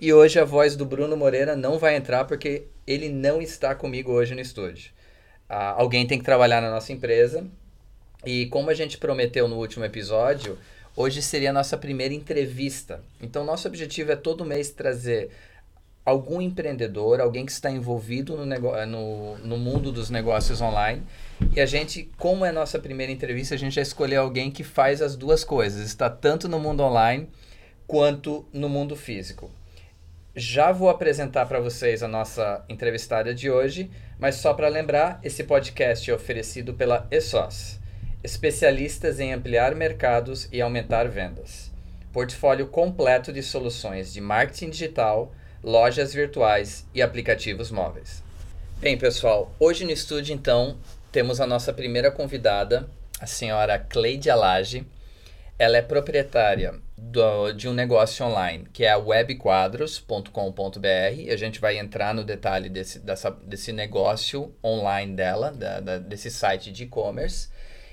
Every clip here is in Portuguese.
e hoje a voz do Bruno Moreira não vai entrar porque ele não está comigo hoje no estúdio. Ah, alguém tem que trabalhar na nossa empresa e como a gente prometeu no último episódio, Hoje seria a nossa primeira entrevista. Então, nosso objetivo é todo mês trazer algum empreendedor, alguém que está envolvido no, no, no, mundo dos negócios online. E a gente, como é a nossa primeira entrevista, a gente já escolheu alguém que faz as duas coisas, está tanto no mundo online quanto no mundo físico. Já vou apresentar para vocês a nossa entrevistada de hoje, mas só para lembrar, esse podcast é oferecido pela ESOS especialistas em ampliar mercados e aumentar vendas. Portfólio completo de soluções de marketing digital, lojas virtuais e aplicativos móveis. Bem, pessoal, hoje no estúdio então temos a nossa primeira convidada, a senhora Cleide Alage. Ela é proprietária do, de um negócio online que é a webquadros.com.br. A gente vai entrar no detalhe desse, dessa, desse negócio online dela, da, da, desse site de e-commerce.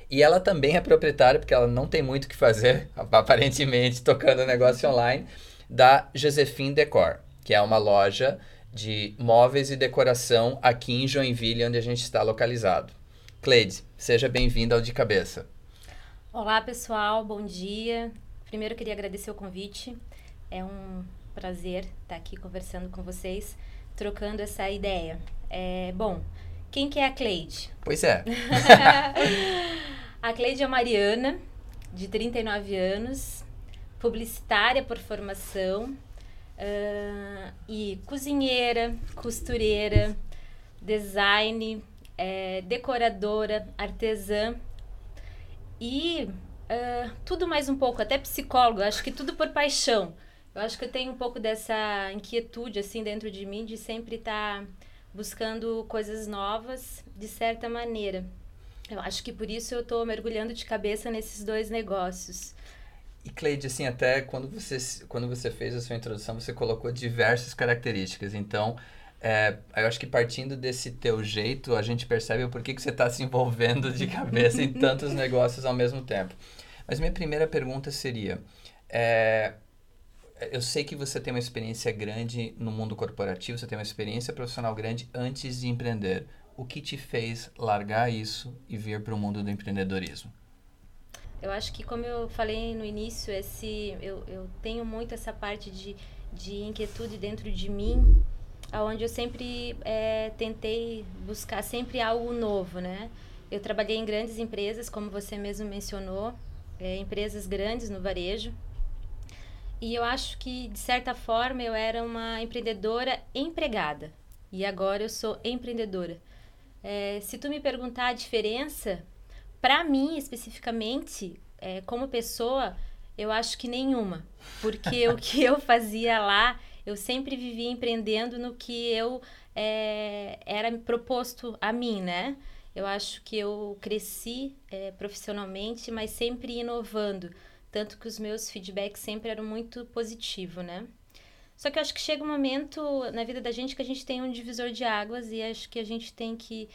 E ela também é proprietária, porque ela não tem muito o que fazer, aparentemente, tocando negócio online, da Josephine Decor, que é uma loja de móveis e decoração aqui em Joinville, onde a gente está localizado. Cleide, seja bem-vinda ao De Cabeça. Olá, pessoal, bom dia. Primeiro, queria agradecer o convite. É um prazer estar aqui conversando com vocês, trocando essa ideia. É, bom, quem que é a Cleide? Pois é. A Cleide é Mariana, de 39 anos, publicitária por formação uh, e cozinheira, costureira, design, é, decoradora, artesã e uh, tudo mais um pouco, até psicóloga, acho que tudo por paixão. Eu acho que eu tenho um pouco dessa inquietude assim dentro de mim de sempre estar tá buscando coisas novas de certa maneira. Eu acho que por isso eu estou mergulhando de cabeça nesses dois negócios. E Cleide, assim, até quando você, quando você fez a sua introdução, você colocou diversas características. Então, é, eu acho que partindo desse teu jeito, a gente percebe o porquê que você está se envolvendo de cabeça em tantos negócios ao mesmo tempo. Mas minha primeira pergunta seria, é, eu sei que você tem uma experiência grande no mundo corporativo, você tem uma experiência profissional grande antes de empreender o que te fez largar isso e vir para o mundo do empreendedorismo? Eu acho que, como eu falei no início, esse, eu, eu tenho muito essa parte de, de inquietude dentro de mim, onde eu sempre é, tentei buscar sempre algo novo, né? Eu trabalhei em grandes empresas, como você mesmo mencionou, é, empresas grandes no varejo. E eu acho que, de certa forma, eu era uma empreendedora empregada. E agora eu sou empreendedora. É, se tu me perguntar a diferença, para mim especificamente, é, como pessoa, eu acho que nenhuma. Porque o que eu fazia lá, eu sempre vivia empreendendo no que eu é, era proposto a mim, né? Eu acho que eu cresci é, profissionalmente, mas sempre inovando. Tanto que os meus feedbacks sempre eram muito positivos, né? Só que eu acho que chega um momento na vida da gente que a gente tem um divisor de águas e acho que a gente tem que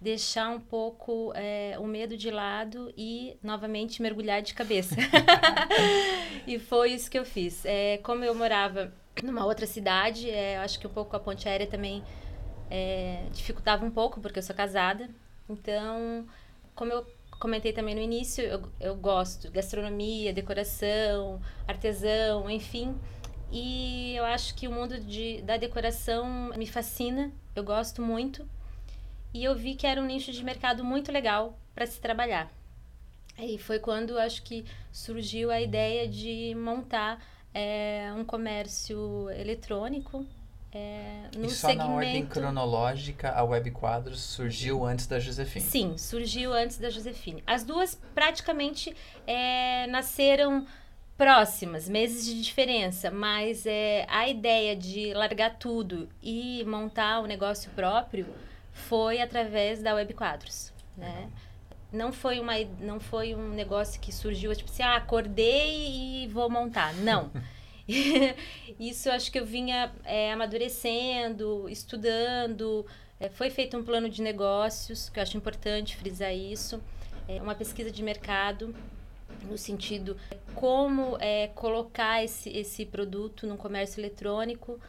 deixar um pouco é, o medo de lado e novamente mergulhar de cabeça. e foi isso que eu fiz. É, como eu morava numa outra cidade, é, acho que um pouco a ponte aérea também é, dificultava um pouco, porque eu sou casada. Então, como eu comentei também no início, eu, eu gosto de gastronomia, decoração, artesão, enfim. E eu acho que o mundo de, da decoração me fascina, eu gosto muito. E eu vi que era um nicho de mercado muito legal para se trabalhar. E foi quando acho que surgiu a ideia de montar é, um comércio eletrônico. É, no e só segmento... na ordem cronológica, a Web Quadros surgiu antes da Josefine? Sim, surgiu antes da Josefine. As duas praticamente é, nasceram próximas, meses de diferença, mas é, a ideia de largar tudo e montar um negócio próprio foi através da Web Quadros, né? Não foi, uma, não foi um negócio que surgiu, tipo assim, ah, acordei e vou montar. Não. Isso acho que eu vinha é, amadurecendo, estudando. É, foi feito um plano de negócios, que eu acho importante frisar isso. É, uma pesquisa de mercado no sentido como é, colocar esse, esse produto no comércio eletrônico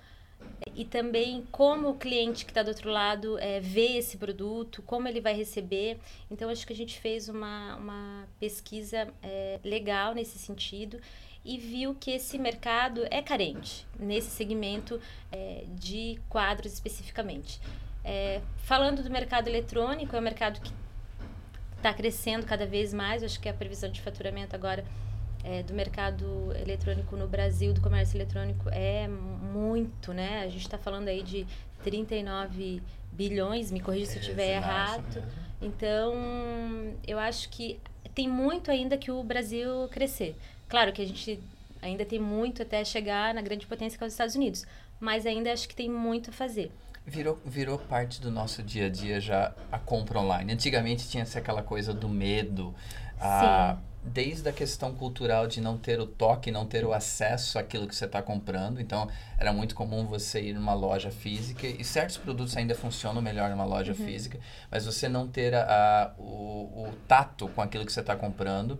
e também como o cliente que está do outro lado é, vê esse produto, como ele vai receber. Então, acho que a gente fez uma, uma pesquisa é, legal nesse sentido e viu que esse mercado é carente nesse segmento é, de quadros especificamente. É, falando do mercado eletrônico, é um mercado que está crescendo cada vez mais. acho que a previsão de faturamento agora é, do mercado eletrônico no Brasil, do comércio eletrônico, é muito, né? A gente está falando aí de 39 bilhões, me corrija se eu estiver é, errado. Então, eu acho que tem muito ainda que o Brasil crescer. Claro que a gente ainda tem muito até chegar na grande potência que é os Estados Unidos, mas ainda acho que tem muito a fazer. Virou, virou parte do nosso dia a dia já a compra online. Antigamente tinha-se aquela coisa do medo. A, desde a questão cultural de não ter o toque, não ter o acesso àquilo que você está comprando. Então, era muito comum você ir numa loja física, e certos produtos ainda funcionam melhor numa loja uhum. física, mas você não ter a, a o, o tato com aquilo que você está comprando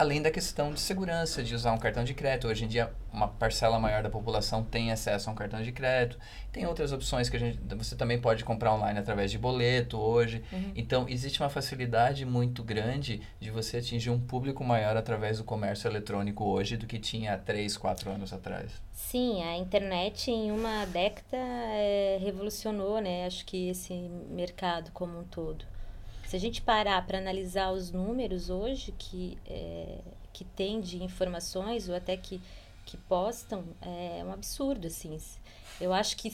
além da questão de segurança, de usar um cartão de crédito. Hoje em dia, uma parcela maior da população tem acesso a um cartão de crédito. Tem outras opções que a gente, você também pode comprar online através de boleto hoje. Uhum. Então, existe uma facilidade muito grande de você atingir um público maior através do comércio eletrônico hoje do que tinha há 3, 4 anos atrás. Sim, a internet em uma década é, revolucionou, né? Acho que esse mercado como um todo. Se a gente parar para analisar os números hoje que, é, que tem de informações ou até que, que postam, é um absurdo, assim. Eu acho que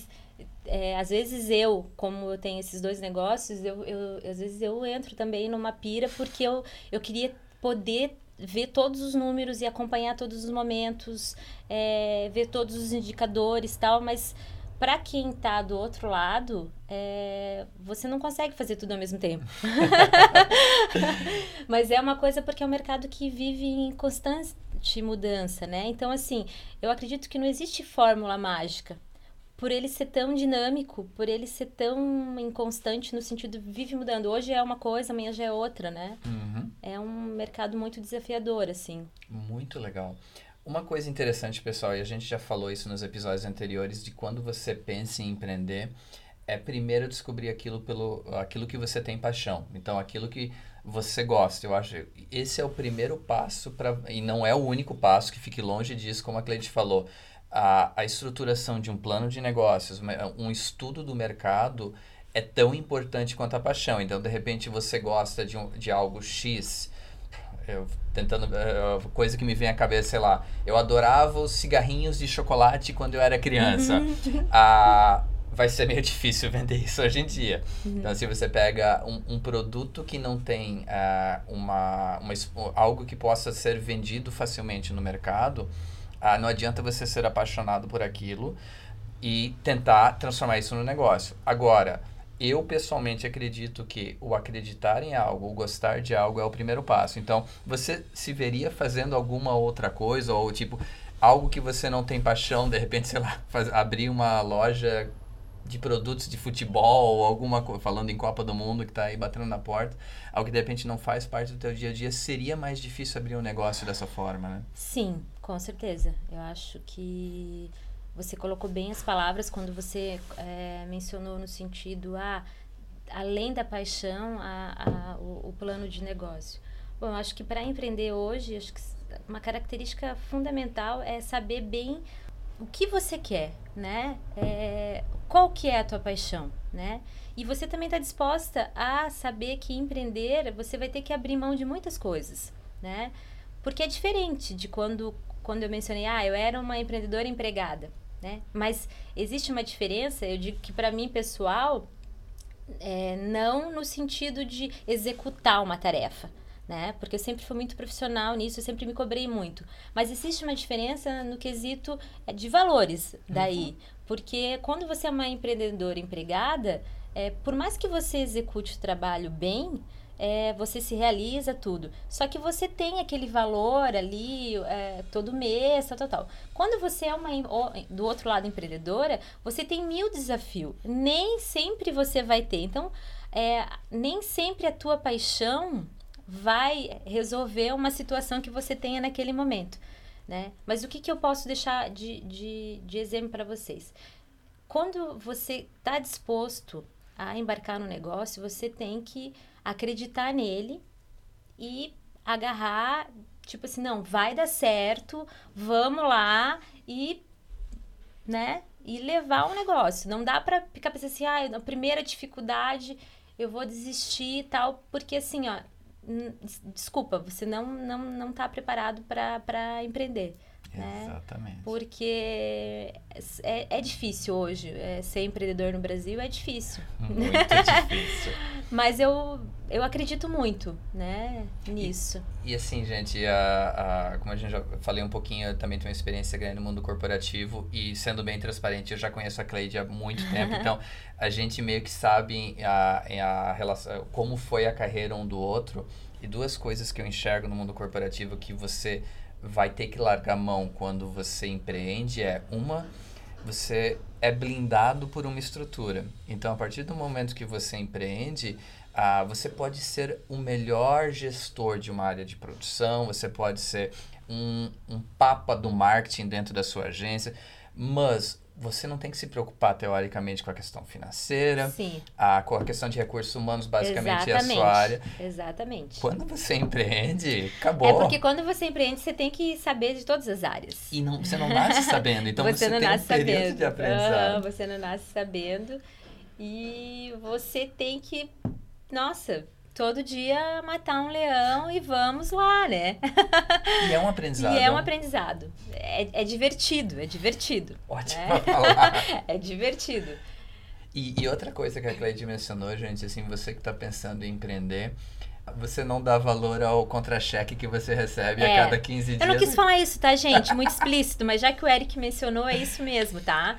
é, às vezes eu, como eu tenho esses dois negócios, eu, eu, às vezes eu entro também numa pira porque eu, eu queria poder ver todos os números e acompanhar todos os momentos, é, ver todos os indicadores tal, mas para quem está do outro lado, é, você não consegue fazer tudo ao mesmo tempo. Mas é uma coisa porque é um mercado que vive em constante mudança, né? Então, assim, eu acredito que não existe fórmula mágica. Por ele ser tão dinâmico, por ele ser tão inconstante no sentido vive mudando. Hoje é uma coisa, amanhã já é outra, né? Uhum. É um mercado muito desafiador, assim. Muito legal. Uma coisa interessante, pessoal, e a gente já falou isso nos episódios anteriores, de quando você pensa em empreender, é primeiro descobrir aquilo pelo aquilo que você tem paixão. Então, aquilo que você gosta. Eu acho esse é o primeiro passo para e não é o único passo que fique longe disso, como a Cleide falou. A, a estruturação de um plano de negócios, um estudo do mercado é tão importante quanto a paixão. Então, de repente, você gosta de, um, de algo X, eu, tentando. Uh, coisa que me vem à cabeça, sei lá. Eu adorava os cigarrinhos de chocolate quando eu era criança. ah, vai ser meio difícil vender isso hoje em dia. Uhum. Então, se você pega um, um produto que não tem uh, uma, uma, algo que possa ser vendido facilmente no mercado, uh, não adianta você ser apaixonado por aquilo e tentar transformar isso no negócio. Agora, eu pessoalmente acredito que o acreditar em algo, o gostar de algo é o primeiro passo. Então, você se veria fazendo alguma outra coisa ou tipo algo que você não tem paixão, de repente, sei lá, faz, abrir uma loja de produtos de futebol ou alguma coisa, falando em Copa do Mundo que está aí batendo na porta, algo que de repente não faz parte do teu dia a dia, seria mais difícil abrir um negócio dessa forma, né? Sim, com certeza. Eu acho que você colocou bem as palavras quando você é, mencionou no sentido, ah, além da paixão, a, a, o, o, plano de negócio. Bom, acho que para empreender hoje, acho que uma característica fundamental é saber bem o que você quer, né? É, qual que é a tua paixão, né? E você também está disposta a saber que empreender, você vai ter que abrir mão de muitas coisas, né? Porque é diferente de quando, quando eu mencionei, ah, eu era uma empreendedora empregada. Né? Mas existe uma diferença, eu digo que para mim, pessoal, é, não no sentido de executar uma tarefa, né? Porque eu sempre fui muito profissional nisso, eu sempre me cobrei muito. Mas existe uma diferença no quesito é, de valores daí. Uhum. Porque quando você é uma empreendedora empregada, é, por mais que você execute o trabalho bem, é, você se realiza tudo. Só que você tem aquele valor ali é, todo mês, tal, tal, tal. Quando você é uma do outro lado empreendedora, você tem mil desafios. Nem sempre você vai ter. Então, é, nem sempre a tua paixão vai resolver uma situação que você tenha naquele momento. Né? Mas o que, que eu posso deixar de, de, de exemplo para vocês? Quando você está disposto a embarcar no negócio, você tem que acreditar nele e agarrar, tipo assim, não, vai dar certo, vamos lá e, né, e levar o negócio. Não dá para ficar pensando assim, ah, na primeira dificuldade eu vou desistir e tal, porque assim, ó, desculpa, você não não não está preparado para empreender. Né? Exatamente. Porque é, é difícil hoje. É, ser empreendedor no Brasil é difícil. Muito difícil. Mas eu, eu acredito muito né, nisso. E, e assim, gente, a, a, como a gente já falei um pouquinho, eu também tenho uma experiência grande no mundo corporativo. E sendo bem transparente, eu já conheço a Cleide há muito tempo. então, a gente meio que sabe a, a relação, como foi a carreira um do outro. E duas coisas que eu enxergo no mundo corporativo que você vai ter que largar a mão quando você empreende é uma você é blindado por uma estrutura. Então, a partir do momento que você empreende, ah, você pode ser o melhor gestor de uma área de produção, você pode ser um, um papa do marketing dentro da sua agência, mas você não tem que se preocupar teoricamente com a questão financeira, Sim. A, com a questão de recursos humanos, basicamente Exatamente. é a sua área. Exatamente. Quando você empreende, acabou. É porque quando você empreende, você tem que saber de todas as áreas. E não, você não nasce sabendo, então você, você não tem nasce um período sabendo. de aprendizado. Ah, você não nasce sabendo e você tem que, nossa, todo dia matar um leão e vamos lá, né? E é um aprendizado. e é um aprendizado. É, é divertido, é divertido. Ótimo né? falar. é divertido. E, e, outra coisa que a Cleide mencionou, gente, assim, você que está pensando em empreender, você não dá valor ao contra-cheque que você recebe é. a cada 15 dias. Eu não quis falar isso, tá, gente? Muito explícito, mas já que o Eric mencionou, é isso mesmo, tá?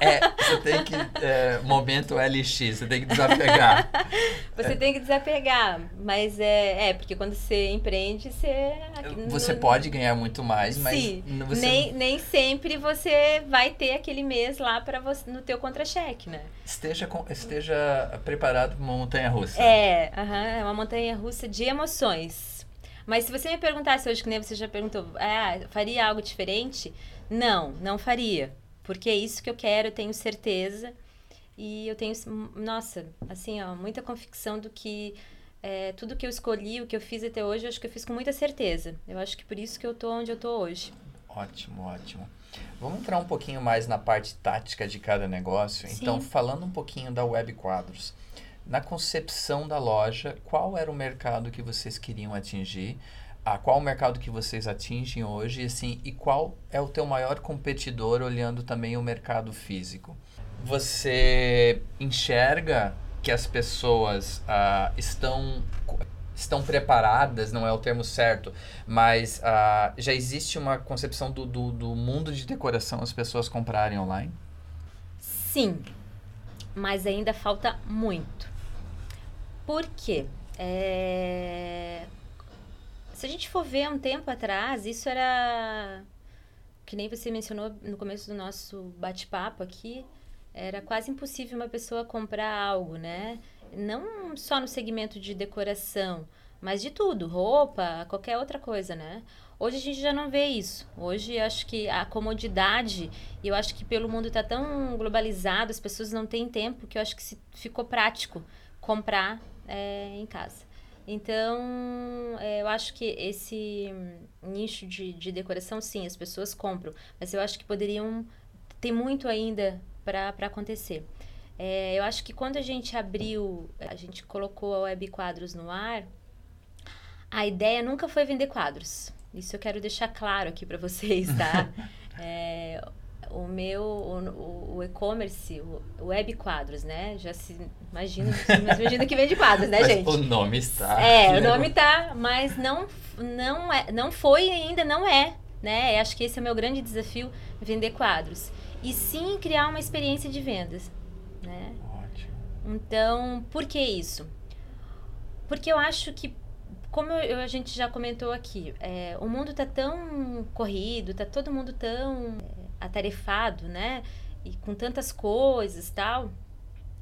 É, você tem que. É, momento LX, você tem que desapegar. Você é. tem que desapegar, mas é, é, porque quando você empreende, você. Você no, pode ganhar muito mais, mas. Sim, você... nem, nem sempre você vai ter aquele mês lá para você no teu contra-cheque, né? Esteja, com, esteja preparado para uma montanha russa. É, uh -huh, é uma montanha russa de emoções. Mas se você me perguntasse hoje, que nem você já perguntou, ah, faria algo diferente? Não, não faria porque é isso que eu quero, eu tenho certeza. E eu tenho, nossa, assim, ó, muita convicção do que é, tudo que eu escolhi, o que eu fiz até hoje, eu acho que eu fiz com muita certeza. Eu acho que por isso que eu tô onde eu tô hoje. Ótimo, ótimo. Vamos entrar um pouquinho mais na parte tática de cada negócio. Sim. Então, falando um pouquinho da Web Quadros. Na concepção da loja, qual era o mercado que vocês queriam atingir? a qual o mercado que vocês atingem hoje assim, e qual é o teu maior competidor olhando também o mercado físico. Você enxerga que as pessoas uh, estão estão preparadas, não é o termo certo, mas uh, já existe uma concepção do, do, do mundo de decoração as pessoas comprarem online? Sim, mas ainda falta muito. Por quê? É se a gente for ver um tempo atrás, isso era. Que nem você mencionou no começo do nosso bate-papo aqui, era quase impossível uma pessoa comprar algo, né? Não só no segmento de decoração, mas de tudo, roupa, qualquer outra coisa, né? Hoje a gente já não vê isso. Hoje acho que a comodidade, eu acho que pelo mundo está tão globalizado, as pessoas não têm tempo, que eu acho que ficou prático comprar é, em casa. Então, é, eu acho que esse nicho de, de decoração, sim, as pessoas compram, mas eu acho que poderiam ter muito ainda para acontecer. É, eu acho que quando a gente abriu, a gente colocou a Web Quadros no ar, a ideia nunca foi vender quadros. Isso eu quero deixar claro aqui para vocês, tá? é, o meu, o, o e-commerce, o web quadros, né? Já se imagina, imagina que vende quadros, né, mas gente? O nome está. É, o nome tá, mas não, não, é, não foi ainda, não é, né? Eu acho que esse é o meu grande desafio, vender quadros. E sim criar uma experiência de vendas, né? Ótimo. Então, por que isso? Porque eu acho que como eu, a gente já comentou aqui, é, o mundo está tão corrido, está todo mundo tão atarefado, né? E com tantas coisas tal,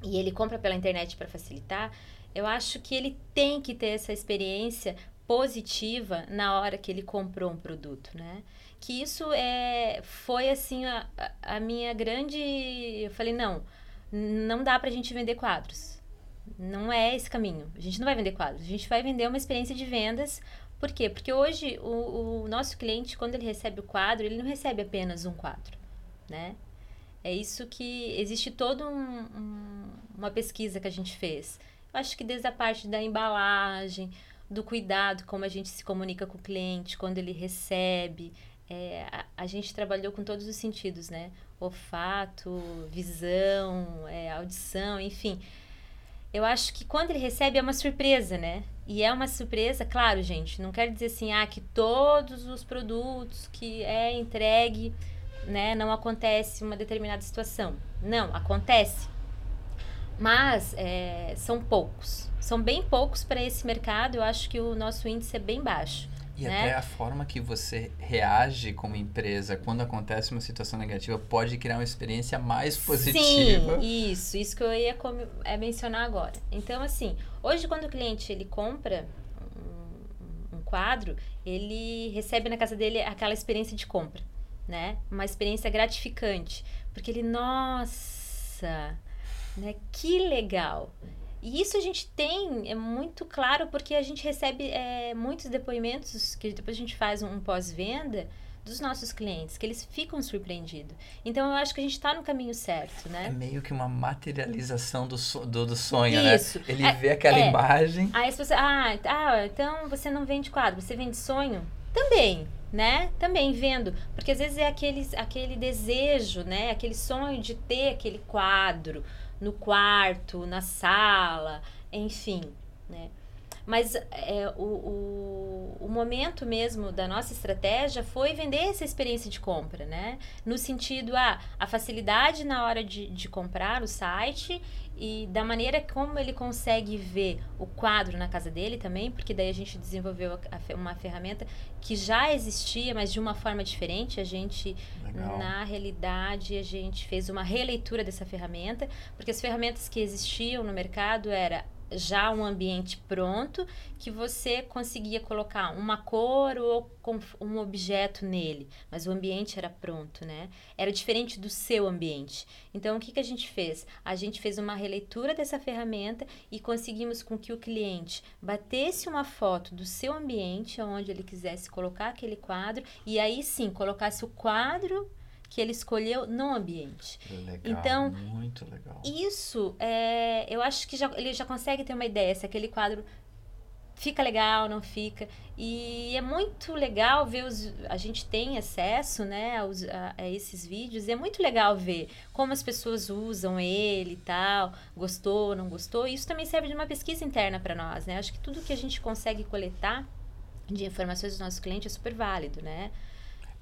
e ele compra pela internet para facilitar, eu acho que ele tem que ter essa experiência positiva na hora que ele comprou um produto, né? Que isso é, foi assim a, a minha grande. Eu falei, não, não dá para a gente vender quadros não é esse caminho. A gente não vai vender quadros, a gente vai vender uma experiência de vendas. Por quê? Porque hoje o, o nosso cliente, quando ele recebe o quadro, ele não recebe apenas um quadro, né? É isso que existe toda um, um, uma pesquisa que a gente fez. Eu acho que desde a parte da embalagem, do cuidado, como a gente se comunica com o cliente, quando ele recebe, é, a, a, gente trabalhou com todos os sentidos, né? Olfato, visão, é, audição, enfim eu acho que quando ele recebe é uma surpresa, né? E é uma surpresa, claro, gente, não quero dizer assim, ah, que todos os produtos que é entregue, né, não acontece uma determinada situação. Não, acontece. Mas é, são poucos. São bem poucos para esse mercado. Eu acho que o nosso índice é bem baixo. E né? até a forma que você reage como empresa quando acontece uma situação negativa pode criar uma experiência mais positiva. Sim, isso, isso que eu ia é mencionar agora. Então, assim, hoje quando o cliente ele compra um, um quadro, ele recebe na casa dele aquela experiência de compra, né? Uma experiência gratificante, porque ele, nossa, né? Que legal. E isso a gente tem, é muito claro, porque a gente recebe é, muitos depoimentos, que depois a gente faz um, um pós-venda, dos nossos clientes, que eles ficam surpreendidos. Então, eu acho que a gente está no caminho certo, né? É meio que uma materialização do, so, do, do, sonho, Isso. né? Ele é, vê aquela é. imagem... Aí as pessoas, ah, ah, então você não vende quadro, você vende sonho? Também, né? Também vendo, porque às vezes é aquele, aquele desejo, né? Aquele sonho de ter aquele quadro, no quarto, na sala, enfim, né? Mas é, o, o, o, momento mesmo da nossa estratégia foi vender essa experiência de compra, né? No sentido, ah, a facilidade na hora de, de comprar o site e da maneira como ele consegue ver o quadro na casa dele também, porque daí a gente desenvolveu a, a, uma ferramenta que já existia, mas de uma forma diferente. A gente, Legal. na realidade, a gente fez uma releitura dessa ferramenta, porque as ferramentas que existiam no mercado era já um ambiente pronto que você conseguia colocar uma cor ou um objeto nele, mas o ambiente era pronto, né? Era diferente do seu ambiente. Então, o que, que a gente fez? A gente fez uma releitura dessa ferramenta e conseguimos com que o cliente batesse uma foto do seu ambiente, onde ele quisesse colocar aquele quadro, e aí sim colocasse o quadro que ele escolheu no ambiente. Legal, então, muito legal. Isso, é, eu acho que já, ele já consegue ter uma ideia se aquele quadro fica legal, não fica. E é muito legal ver os. A gente tem acesso né, aos, a, a, esses vídeos, e é muito legal ver como as pessoas usam ele e tal, gostou, não gostou. E isso também serve de uma pesquisa interna para nós, né? Acho que tudo que a gente consegue coletar de informações dos nossos clientes é super válido, né?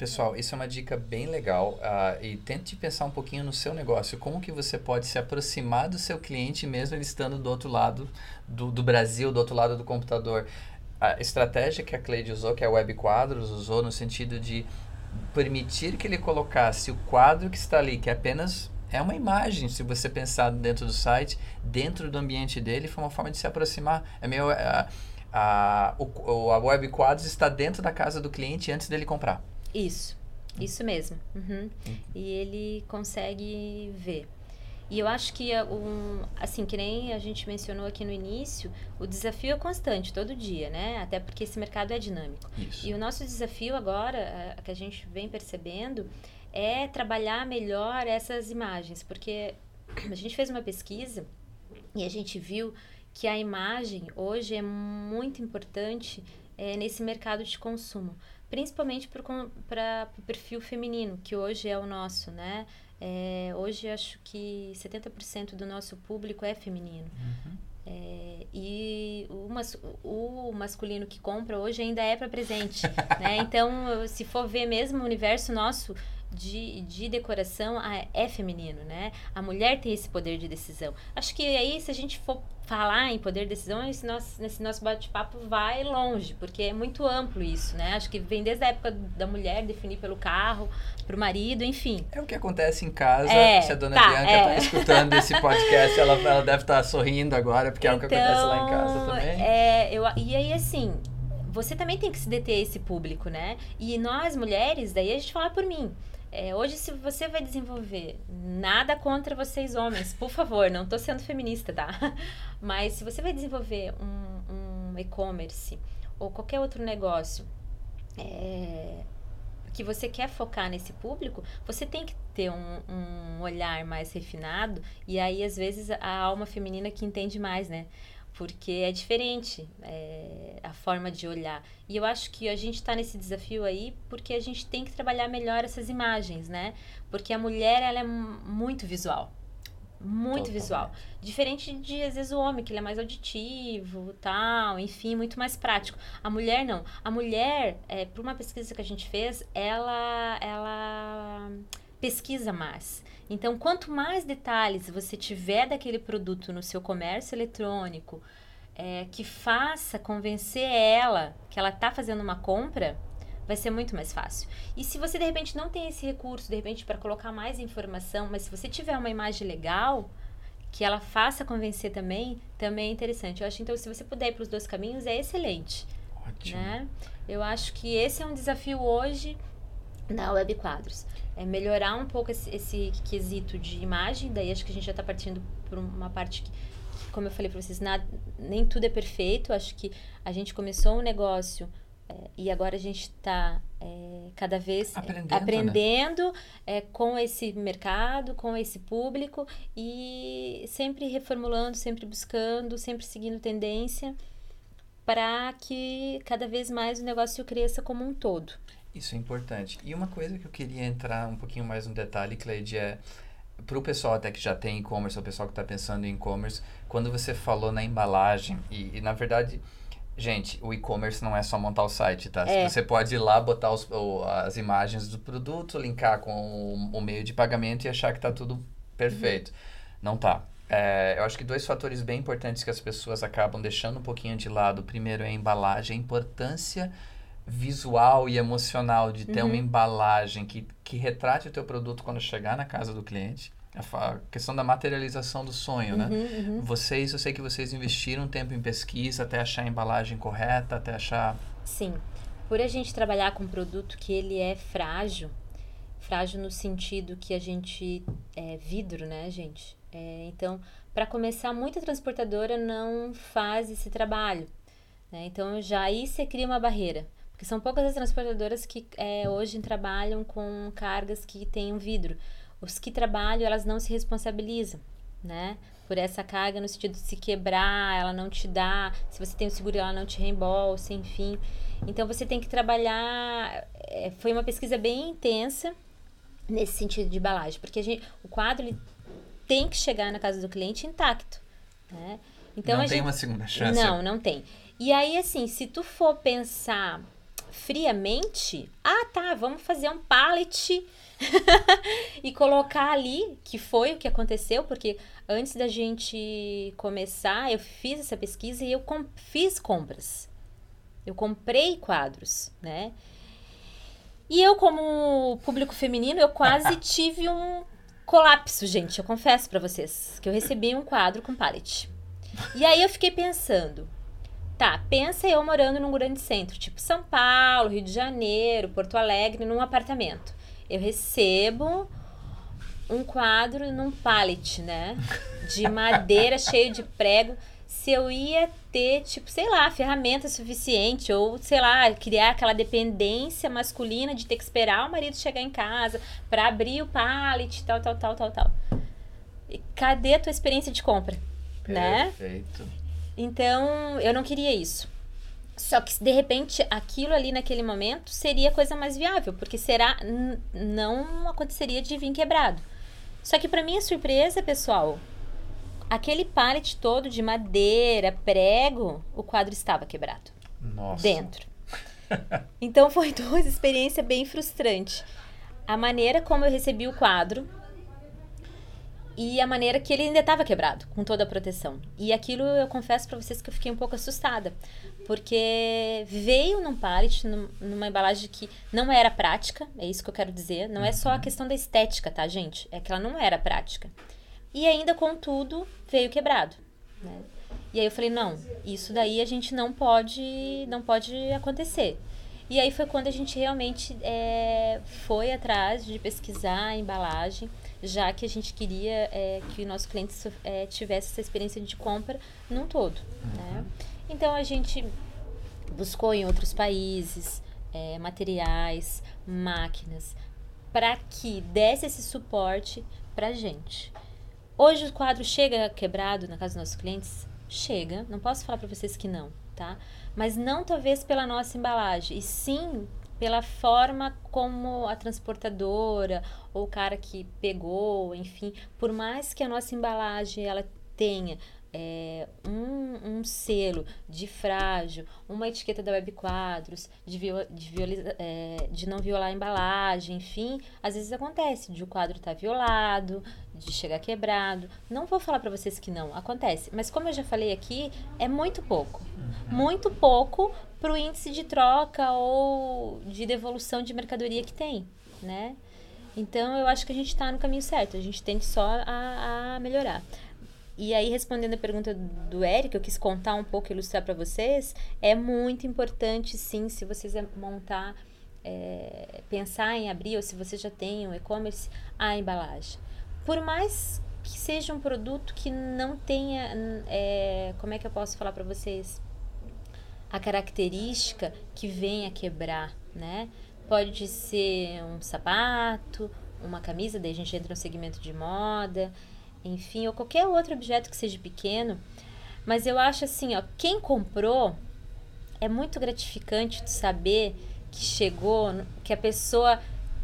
Pessoal, isso é uma dica bem legal uh, e tente pensar um pouquinho no seu negócio, como que você pode se aproximar do seu cliente mesmo ele estando do outro lado do, do Brasil, do outro lado do computador. A estratégia que a Cleide usou, que a Web Quadros usou no sentido de permitir que ele colocasse o quadro que está ali, que é apenas é uma imagem, se você pensar dentro do site, dentro do ambiente dele, foi uma forma de se aproximar. É meio, a, a, o, a Web Quadros está dentro da casa do cliente antes dele comprar. Isso, isso mesmo. Uhum. E ele consegue ver. E eu acho que, é um, assim, que nem a gente mencionou aqui no início, o desafio é constante, todo dia, né? Até porque esse mercado é dinâmico. Isso. E o nosso desafio agora, a, que a gente vem percebendo, é trabalhar melhor essas imagens. Porque a gente fez uma pesquisa e a gente viu que a imagem hoje é muito importante é, nesse mercado de consumo principalmente para o perfil feminino, que hoje é o nosso, né? É, hoje acho que 70% do nosso público é feminino. Uhum. É, e o, mas, o, masculino que compra hoje ainda é para presente. né? Então, se for ver mesmo o universo nosso de, de decoração, é feminino, né? A mulher tem esse poder de decisão. Acho que aí, se a gente for falar em poder de decisão, esse nosso, nesse nosso bate-papo vai longe, porque é muito amplo isso, né? Acho que vem desde a época da mulher definir pelo carro, pro marido, enfim. É o que acontece em casa. É, se a dona tá, Bianca é. tá escutando esse podcast, ela, ela deve estar tá sorrindo agora, porque então, é o que acontece lá em casa então, também. É, eu, e aí, assim, você também tem que se deter a esse público, né? E nós, mulheres, daí a gente fala por mim. É, hoje, se você vai desenvolver, nada contra vocês homens, por favor, não estou sendo feminista, tá? Mas se você vai desenvolver um, um e-commerce ou qualquer outro negócio é, que você quer focar nesse público, você tem que ter um, um olhar mais refinado e aí, às vezes, a alma feminina que entende mais, né? Porque é diferente é, a forma de olhar. E eu acho que a gente está nesse desafio aí porque a gente tem que trabalhar melhor essas imagens, né? Porque a mulher, ela é muito visual. Muito Totalmente. visual. Diferente de, às vezes, o homem, que ele é mais auditivo, tal, enfim, muito mais prático. A mulher, não. A mulher, é, por uma pesquisa que a gente fez, ela, ela pesquisa mais. Então, quanto mais detalhes você tiver daquele produto no seu comércio eletrônico, é, que faça convencer ela que ela está fazendo uma compra, vai ser muito mais fácil. E se você de repente não tem esse recurso, de repente para colocar mais informação, mas se você tiver uma imagem legal, que ela faça convencer também, também é interessante. Eu acho então se você puder ir para os dois caminhos é excelente. Ótimo. Né? Eu acho que esse é um desafio hoje na Web Quadros é melhorar um pouco esse, esse, quesito de imagem, daí acho que a gente já está partindo por uma parte que, que como eu falei para vocês, nada, nem tudo é perfeito. Acho que a gente começou um negócio é, e agora a gente está é, cada vez aprendendo, aprendendo né? é, com esse mercado, com esse público e sempre reformulando, sempre buscando, sempre seguindo tendência para que cada vez mais o negócio cresça como um todo. Isso é importante. E uma coisa que eu queria entrar um pouquinho mais no detalhe, Cleide, é para o pessoal até que já tem e-commerce, o pessoal que está pensando em e-commerce, quando você falou na embalagem, e, e na verdade, gente, o e-commerce não é só montar o site, tá? É. Você pode ir lá, botar os, as imagens do produto, linkar com o, o, meio de pagamento e achar que está tudo perfeito. Uhum. Não tá. É, eu acho que dois fatores bem importantes que as pessoas acabam deixando um pouquinho de lado. Primeiro é a embalagem, a importância visual e emocional de ter uhum. uma embalagem que, que retrate o teu produto quando chegar na casa do cliente. A questão da materialização do sonho, né? uhum, né? Uhum. Vocês, eu sei que vocês investiram tempo em pesquisa até achar a embalagem correta, até achar... Sim. Por a gente trabalhar com um produto que ele é frágil, frágil no sentido que a gente... É vidro, né, gente? É, então, para começar, muita transportadora não faz esse trabalho. Né? Então, já aí você cria uma barreira. Porque são poucas as transportadoras que é, hoje trabalham com cargas que têm um vidro. Os que trabalham, elas não se responsabilizam, né? Por essa carga, no sentido de se quebrar, ela não te dá. Se você tem o seguro, ela não te reembolsa, enfim. Então, você tem que trabalhar... É, foi uma pesquisa bem intensa nesse sentido de embalagem. Porque gente, o quadro, ele tem que chegar na casa do cliente intacto, né? Então, não tem gente, uma segunda chance. Não, não tem. E aí, assim, se tu for pensar friamente, ah tá, vamos fazer um pallet e colocar ali, que foi o que aconteceu, porque antes da gente começar, eu fiz essa pesquisa e eu com fiz compras. Eu comprei quadros, né? E eu, como público feminino, eu quase tive um colapso, gente. Eu confesso para vocês que eu recebi um quadro com pallet. E aí eu fiquei pensando, Tá, pensa eu morando num grande centro, tipo São Paulo, Rio de Janeiro, Porto Alegre, num apartamento. Eu recebo um quadro num pallet, né? De madeira cheio de prego. Se eu ia ter, tipo, sei lá, ferramenta suficiente, ou, sei lá, criar aquela dependência masculina de ter que esperar o marido chegar em casa para abrir o pallet, tal, tal, tal, tal, tal. E cadê a tua experiência de compra? Perfeito. Né? Então, eu não queria isso. Só que, de repente, aquilo ali naquele momento seria a coisa mais viável, porque será não aconteceria de vir quebrado. Só que, para minha surpresa, pessoal, aquele pallet todo de madeira, prego, o quadro estava quebrado. Nossa. Dentro. Então, foi duas experiências bem frustrantes. A maneira como eu recebi o quadro, e a maneira que ele ainda estava quebrado, com toda a proteção. E aquilo eu confesso para vocês que eu fiquei um pouco assustada, porque veio num pallet, numa embalagem que não era prática, é isso que eu quero dizer. Não é só a uhum. questão da estética, tá, gente? É que ela não era prática. E ainda, contudo, veio quebrado. Né? E aí eu falei, não, isso daí a gente não pode, não pode acontecer. E aí foi quando a gente realmente é, foi atrás de pesquisar a embalagem, já que a gente queria é, que o nosso cliente é, tivesse essa experiência de compra num todo. Né? Uhum. Então a gente buscou em outros países é, materiais, máquinas, para que desse esse suporte para a gente. Hoje o quadro chega quebrado na casa dos nossos clientes? Chega, não posso falar para vocês que não, tá? Mas não talvez pela nossa embalagem, e sim pela forma como a transportadora ou o cara que pegou, enfim, por mais que a nossa embalagem ela tenha é, um, um, selo de frágil, uma etiqueta da Web Quadros, de, viol, de, viola, é, de não violar a embalagem, enfim, às vezes acontece de o quadro estar tá violado, de chegar quebrado. Não vou falar para vocês que não, acontece. Mas como eu já falei aqui, é muito pouco. Uhum. Muito pouco para o índice de troca ou de devolução de mercadoria que tem, né? Então, eu acho que a gente está no caminho certo. A gente tem só a, a melhorar. E aí, respondendo a pergunta do Eric, eu quis contar um pouco, ilustrar para vocês, é muito importante, sim, se vocês montar, é, pensar em abrir, ou se você já tem um e-commerce, a embalagem. Por mais que seja um produto que não tenha, é, como é que eu posso falar para vocês? A característica que venha quebrar, né? Pode ser um sapato, uma camisa, daí a gente entra no segmento de moda, enfim, ou qualquer outro objeto que seja pequeno. Mas eu acho assim, ó, quem comprou é muito gratificante saber que chegou, que a pessoa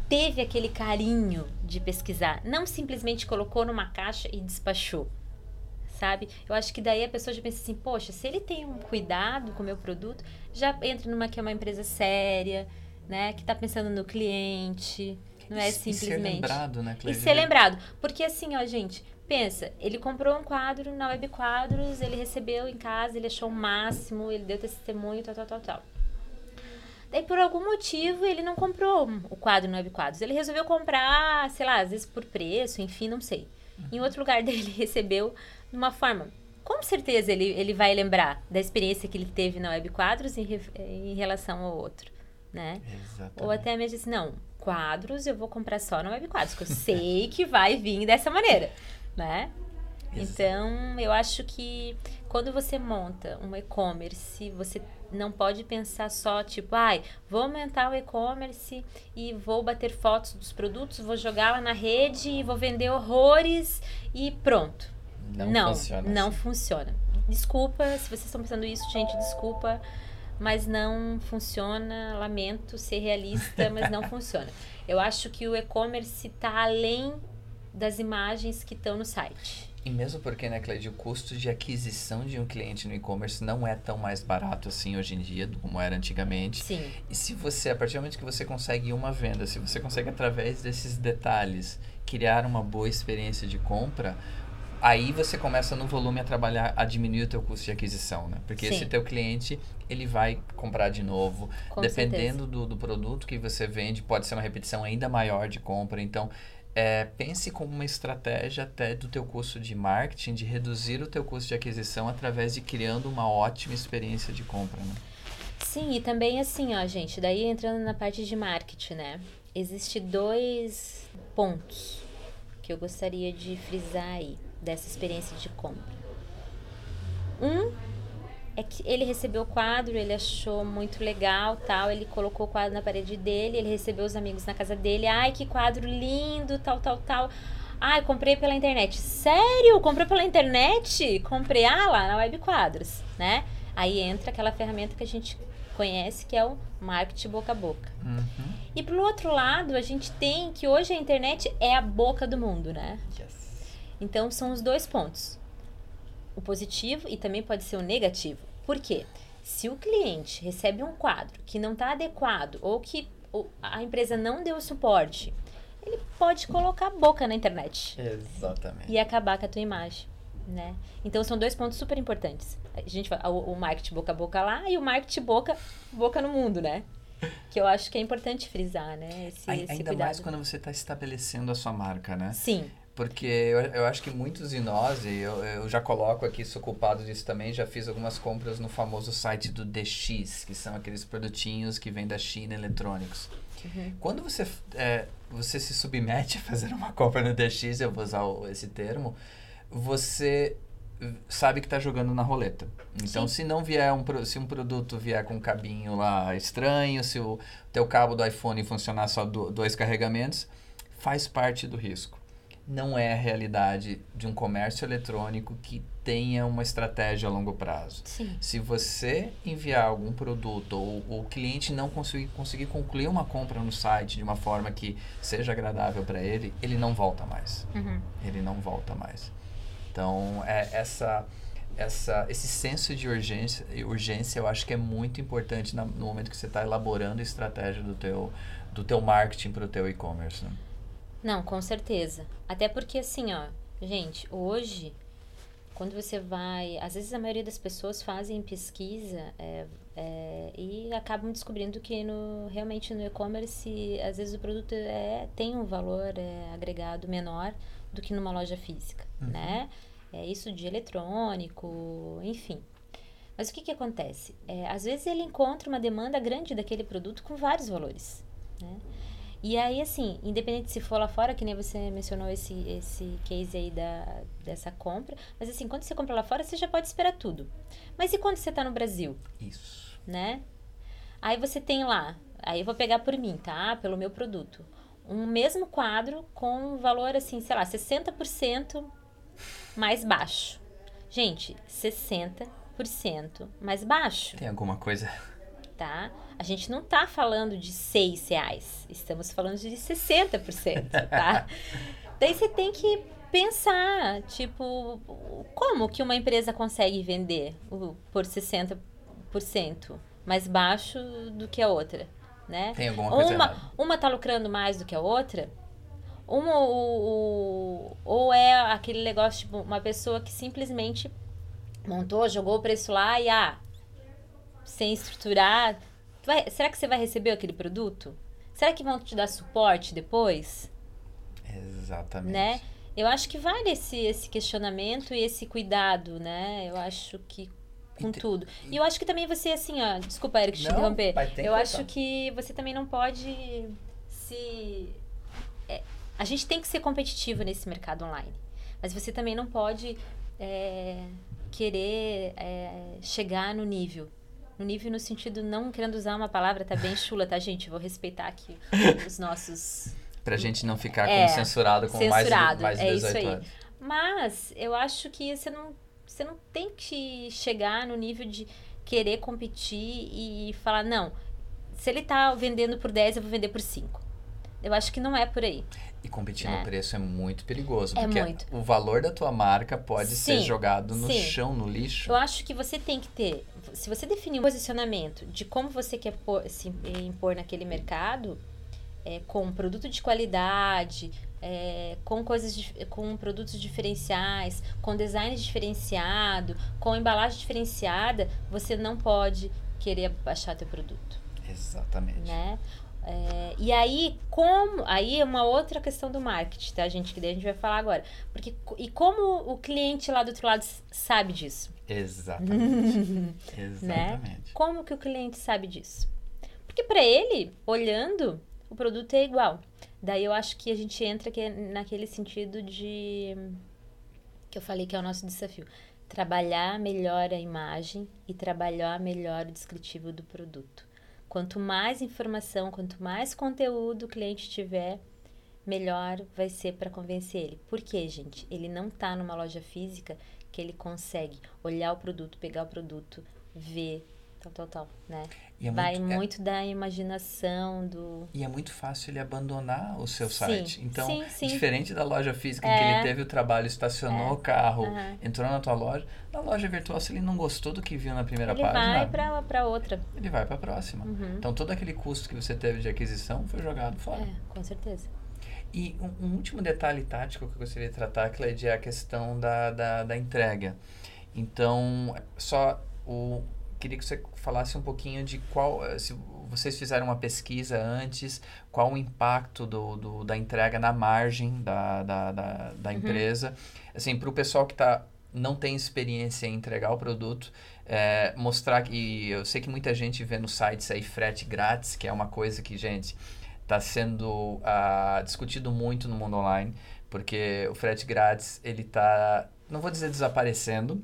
teve aquele carinho de pesquisar, não simplesmente colocou numa caixa e despachou. Sabe? Eu acho que daí a pessoa já pensa assim, poxa, se ele tem um cuidado com o meu produto, já entra numa que é uma empresa séria, né, que está pensando no cliente, não é simplesmente. E ser lembrado, né, Cleide? E ser lembrado. Porque assim, ó, gente, Pensa, ele comprou um quadro na Web Quadros, ele recebeu em casa, ele achou o máximo, ele deu testemunho, tal, tal, tal, tal. Daí, por algum motivo, ele não comprou o quadro na Web Quadros. Ele resolveu comprar, sei lá, às vezes por preço, enfim, não sei. Em outro lugar dele, ele recebeu de uma forma. Com certeza ele, ele vai lembrar da experiência que ele teve na Web Quadros em, em relação ao outro, né? Exatamente. Ou até mesmo assim, não, quadros eu vou comprar só na Web Quadros, que eu sei que vai vir dessa maneira né? Então, eu acho que quando você monta um e-commerce, você não pode pensar só tipo, ai, vou aumentar o e-commerce e vou bater fotos dos produtos, vou jogar lá na rede e vou vender horrores e pronto. Não, não funciona. Não assim. funciona. Desculpa se vocês estão pensando isso, gente, desculpa, mas não funciona. Lamento ser realista, mas não funciona. Eu acho que o e-commerce está além das imagens que estão no site. E mesmo porque, né, Cleide, o custo de aquisição de um cliente no e-commerce não é tão mais barato assim hoje em dia, como era antigamente. Sim. E se você, a partir do momento que você consegue uma venda, se você consegue, através desses detalhes, criar uma boa experiência de compra, aí você começa no volume a trabalhar, a diminuir o teu custo de aquisição, né? Porque Sim. esse teu cliente, ele vai comprar de novo. Com Dependendo do, do produto que você vende, pode ser uma repetição ainda maior de compra. Então, é, pense como uma estratégia até do teu custo de marketing, de reduzir o teu custo de aquisição através de criando uma ótima experiência de compra, né? Sim, e também assim, ó, gente, daí entrando na parte de marketing, né? Existe dois pontos que eu gostaria de frisar aí dessa experiência de compra. Um é que ele recebeu o quadro, ele achou muito legal, tal, ele colocou o quadro na parede dele, ele recebeu os amigos na casa dele, ai, que quadro lindo, tal, tal, tal. Ai, comprei pela internet. Sério? Comprei pela internet? Comprei, ah, lá na Web Quadros, né? Aí entra aquela ferramenta que a gente conhece, que é o marketing boca a boca. Uhum. E pro outro lado, a gente tem que hoje a internet é a boca do mundo, né? Yes. Então são os dois pontos. O positivo e também pode ser o negativo. Por quê? Se o cliente recebe um quadro que não está adequado ou que a empresa não deu suporte, ele pode colocar a boca na internet Exatamente. e acabar com a tua imagem, né? Então são dois pontos super importantes. A gente fala o, o marketing boca a boca lá e o marketing boca boca no mundo, né? Que eu acho que é importante frisar, né? Esse, Ai- esse Ainda mais quando você está estabelecendo a sua marca, né? Sim, Porque eu, eu acho que muitos de nós, e eu, eu já coloco aqui, sou culpado disso também, já fiz algumas compras no famoso site do DX, que são aqueles produtinhos que vêm da China eletrônicos. Uhum. Quando você, é, você se submete a fazer uma compra no DX, eu vou usar o- esse termo, você sabe que está jogando na roleta. Então, Sim. se não vier um, se um produto vier com um cabinho lá estranho, se o teu cabo do iPhone funcionar só do, dois carregamentos, faz parte do risco. Não é a realidade de um comércio eletrônico que tenha uma estratégia a longo prazo. sim. Se você enviar algum produto ou o cliente não conseguir, conseguir concluir uma compra no site de uma forma que seja agradável para ele, ele não volta mais. Uhum. Ele não volta mais. Então, é, essa, essa, esse senso de urgência, urgência, eu acho que é muito importante na- no momento que você está elaborando a estratégia do teu, do teu marketing para o teu e-commerce. Né? Não, com certeza. Até porque assim, ó, gente, hoje, quando você vai. Às vezes a maioria das pessoas fazem pesquisa é, é, e acabam descobrindo que no, realmente no e-commerce, às vezes o produto é, tem um valor é, agregado menor do que numa loja física, Uhum. né? É isso de eletrônico, enfim. Mas o que, que acontece? É, às vezes ele encontra uma demanda grande daquele produto com vários valores, né? E aí, assim, independente se for lá fora, que nem você mencionou esse, esse case aí da, dessa compra, mas assim, quando você compra lá fora, você já pode esperar tudo. Mas e quando você tá no Brasil, Isso. né? Aí você tem lá, aí eu vou pegar por mim, tá? Pelo meu produto. Um mesmo quadro com um valor, assim, sei lá, 60% mais baixo. Gente, 60% mais baixo Tem alguma coisa? Tá? A gente não tá falando de 6 reais, estamos falando de 60%, tá? Daí você tem que pensar, tipo, como que uma empresa consegue vender o- por 60% mais baixo do que a outra, né? Tem alguma coisa uma, errada. uma tá lucrando mais do que a outra? Uma, o, o- ou é aquele negócio, tipo, uma pessoa que simplesmente montou, jogou o preço lá e, ah, sem estruturar, tu vai- será que você vai receber aquele produto? Será que vão te dar suporte depois? Exatamente. Né? Eu acho que vale esse, esse questionamento e esse cuidado, né? Eu acho que com tudo. E eu acho que também você, assim, ó, desculpa, Eric, te interromper. Eu acho que você também não pode se. é, a gente tem que ser competitivo nesse mercado online. Mas você também não pode é, querer é, chegar no nível. No nível no sentido, não querendo usar uma palavra, tá bem chula, tá, gente? Vou respeitar aqui os nossos Pra gente não ficar É, com censurado com mais de, censurado, mais de é isso 18 aí. anos. Mas eu acho que você não, você não tem que chegar no nível de querer competir e falar, não, se ele tá vendendo por 10, eu vou vender por 5. Eu acho que não é por aí. E competir É. no preço é muito perigoso, É porque muito. o valor da tua marca pode ser Sim, jogado no sim. chão, no lixo. Eu acho que você tem que ter, se você definir um posicionamento de como você quer pôr- se impor naquele mercado, é, com produto de qualidade, é, com coisas, com produtos diferenciais, com design diferenciado, com embalagem diferenciada, você não pode querer baixar teu produto, Exatamente. né? É, e aí, como. Aí é uma outra questão do marketing, tá, gente? Que daí a gente vai falar agora. Porque, e como o cliente lá do outro lado sabe disso? Exatamente. Exatamente. Como que o cliente sabe disso? Porque para ele, olhando, o produto é igual. Daí eu acho que a gente entra que é naquele sentido de que eu falei que é o nosso desafio, trabalhar melhor a imagem e trabalhar melhor o descritivo do produto. Quanto mais informação, quanto mais conteúdo o cliente tiver, melhor vai ser para convencer ele. Por quê, gente? Ele não tá numa loja física que ele consegue olhar o produto, pegar o produto, ver, tal, tal, tal, né? É Vai muito, é- muito da imaginação, do... E é muito fácil ele abandonar o seu Sim, site. Então, sim, sim. diferente da loja física em que É. ele teve o trabalho, estacionou É. o carro, entrou na tua loja, na loja virtual, se ele não gostou do que viu na primeira Ele página, vai pra, pra outra. ele vai para a próxima. Uhum. Então, todo aquele custo que você teve de aquisição foi jogado fora. É, com certeza. E um, um último detalhe tático que eu gostaria de tratar, Cleide, é a questão da, da, da entrega. Então, só o queria que você falasse um pouquinho de qual, eh, se vocês fizeram uma pesquisa antes, qual o impacto do, do- da entrega na margem da, da, da, da empresa. Assim, para o pessoal que tá, não tem experiência em entregar o produto, eh, mostrar que eu sei que muita gente vê nos sites aí frete grátis, que é uma coisa que, gente, está sendo ah, discutido muito no mundo online, porque o frete grátis, ele está, não vou dizer desaparecendo,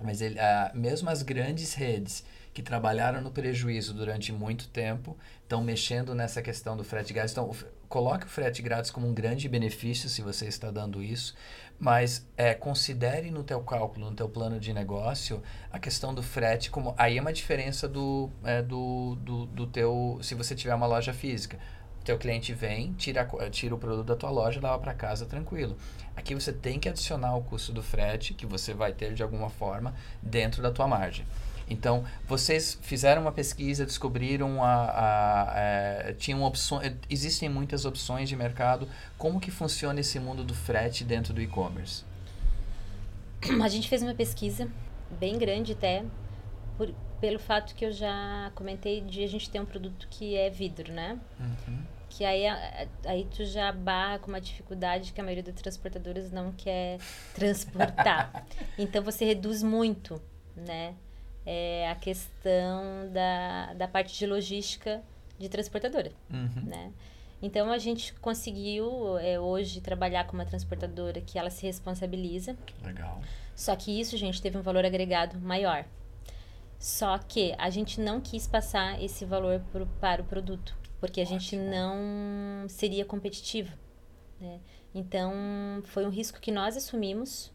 mas ele, ah, mesmo as grandes redes que trabalharam no prejuízo durante muito tempo estão mexendo nessa questão do frete grátis. Então, coloque o frete grátis como um grande benefício se você está dando isso, mas é, considere no teu cálculo, no teu plano de negócio, a questão do frete como aí é uma diferença do, é, do, do, do teu se você tiver uma loja física. O teu cliente vem, tira, a co- tira o produto da tua loja e leva para casa tranquilo. Aqui você tem que adicionar o custo do frete, que você vai ter de alguma forma, dentro da tua margem. Então, vocês fizeram uma pesquisa, descobriram a, a, é, tinham opções, existem muitas opções de mercado. Como que funciona esse mundo do frete dentro do e-commerce? A gente fez uma pesquisa bem grande até, por- pelo fato que eu já comentei de a gente ter um produto que é vidro, né? Uhum. Que aí, a- aí tu já barra com uma dificuldade que a maioria das transportadoras não quer transportar. então você reduz muito, né? É a questão da, da parte de logística de transportadora, Uhum. né? Então a gente conseguiu é, hoje trabalhar com uma transportadora que ela se responsabiliza Legal. só que isso, gente, teve um valor agregado maior. Só que a gente não quis passar esse valor pro, para o produto, porque a gente Ótimo. não seria competitivo. né? Então, foi um risco que nós assumimos